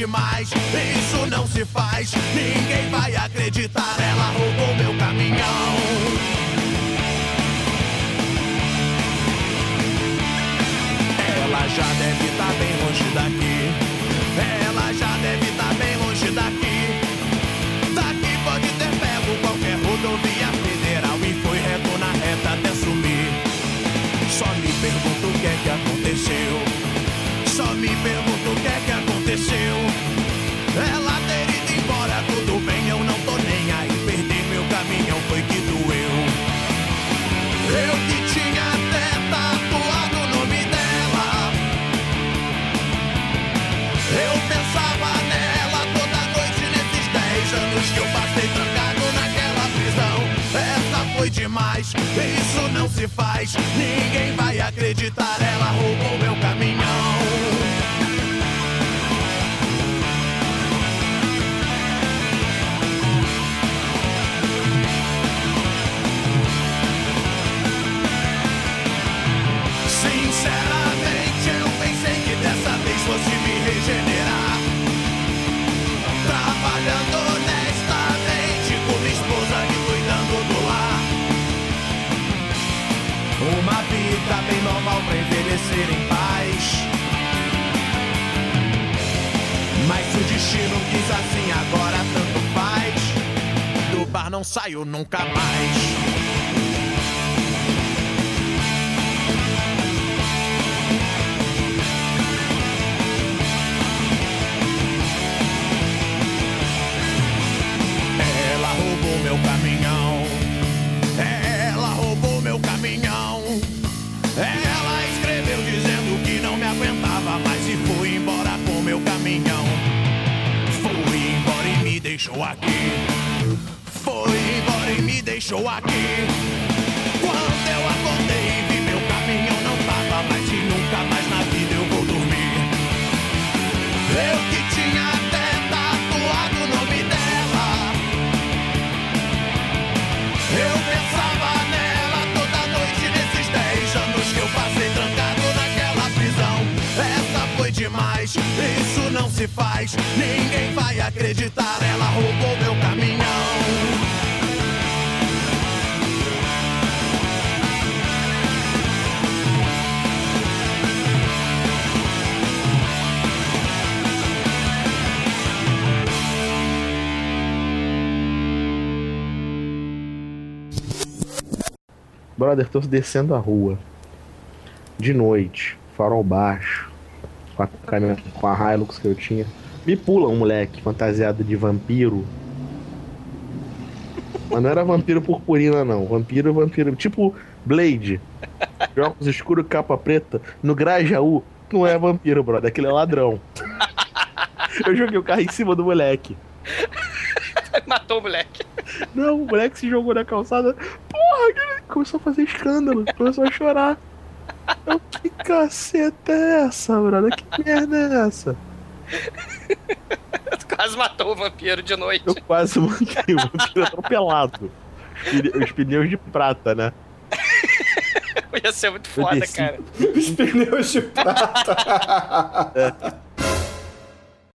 E: Demais, isso não se faz. Ninguém vai acreditar, ela roubou meu caminhão. Ela já deve estar bem longe daqui. Ela já deve estar bem longe daqui. Daqui pode ter pego qualquer rodovia federal e foi reto na reta até sumir. Só me pergunto o que é que aconteceu. Só me pergunto o que é que aconteceu. Demais, isso não se faz. Ninguém vai acreditar, ela roubou meu caminhão. Envelhecer em paz. Mas se o destino quis assim, agora tanto faz. Do bar não saio nunca mais. Meu caminhão. Ela roubou meu caminhão. Ela deixou aqui. Foi embora e me deixou aqui. Faz. Ninguém vai acreditar, ela roubou meu caminhão.
D: Brother, tô descendo a rua. De noite, farol baixo, com a, com a Hilux que eu tinha. Me pula um moleque fantasiado de vampiro. Mas não era vampiro purpurina, não. Vampiro, vampiro. Tipo Blade. De óculos escuros, capa preta. No Grajaú, não é vampiro, brother. Aquele é ladrão. Eu joguei o carro em cima do moleque.
C: Matou o moleque.
D: Não, o moleque se jogou na calçada. Porra, começou a fazer escândalo, começou a chorar. Eu, que caceta é essa, brother? Que merda é essa?
C: Quase matou o vampiro de noite.
D: Eu quase mandei o vampiro atropelado. Os pne- Os pneus de prata, né?
C: Ia ser muito foda, cara.
B: Os pneus de prata.
D: É.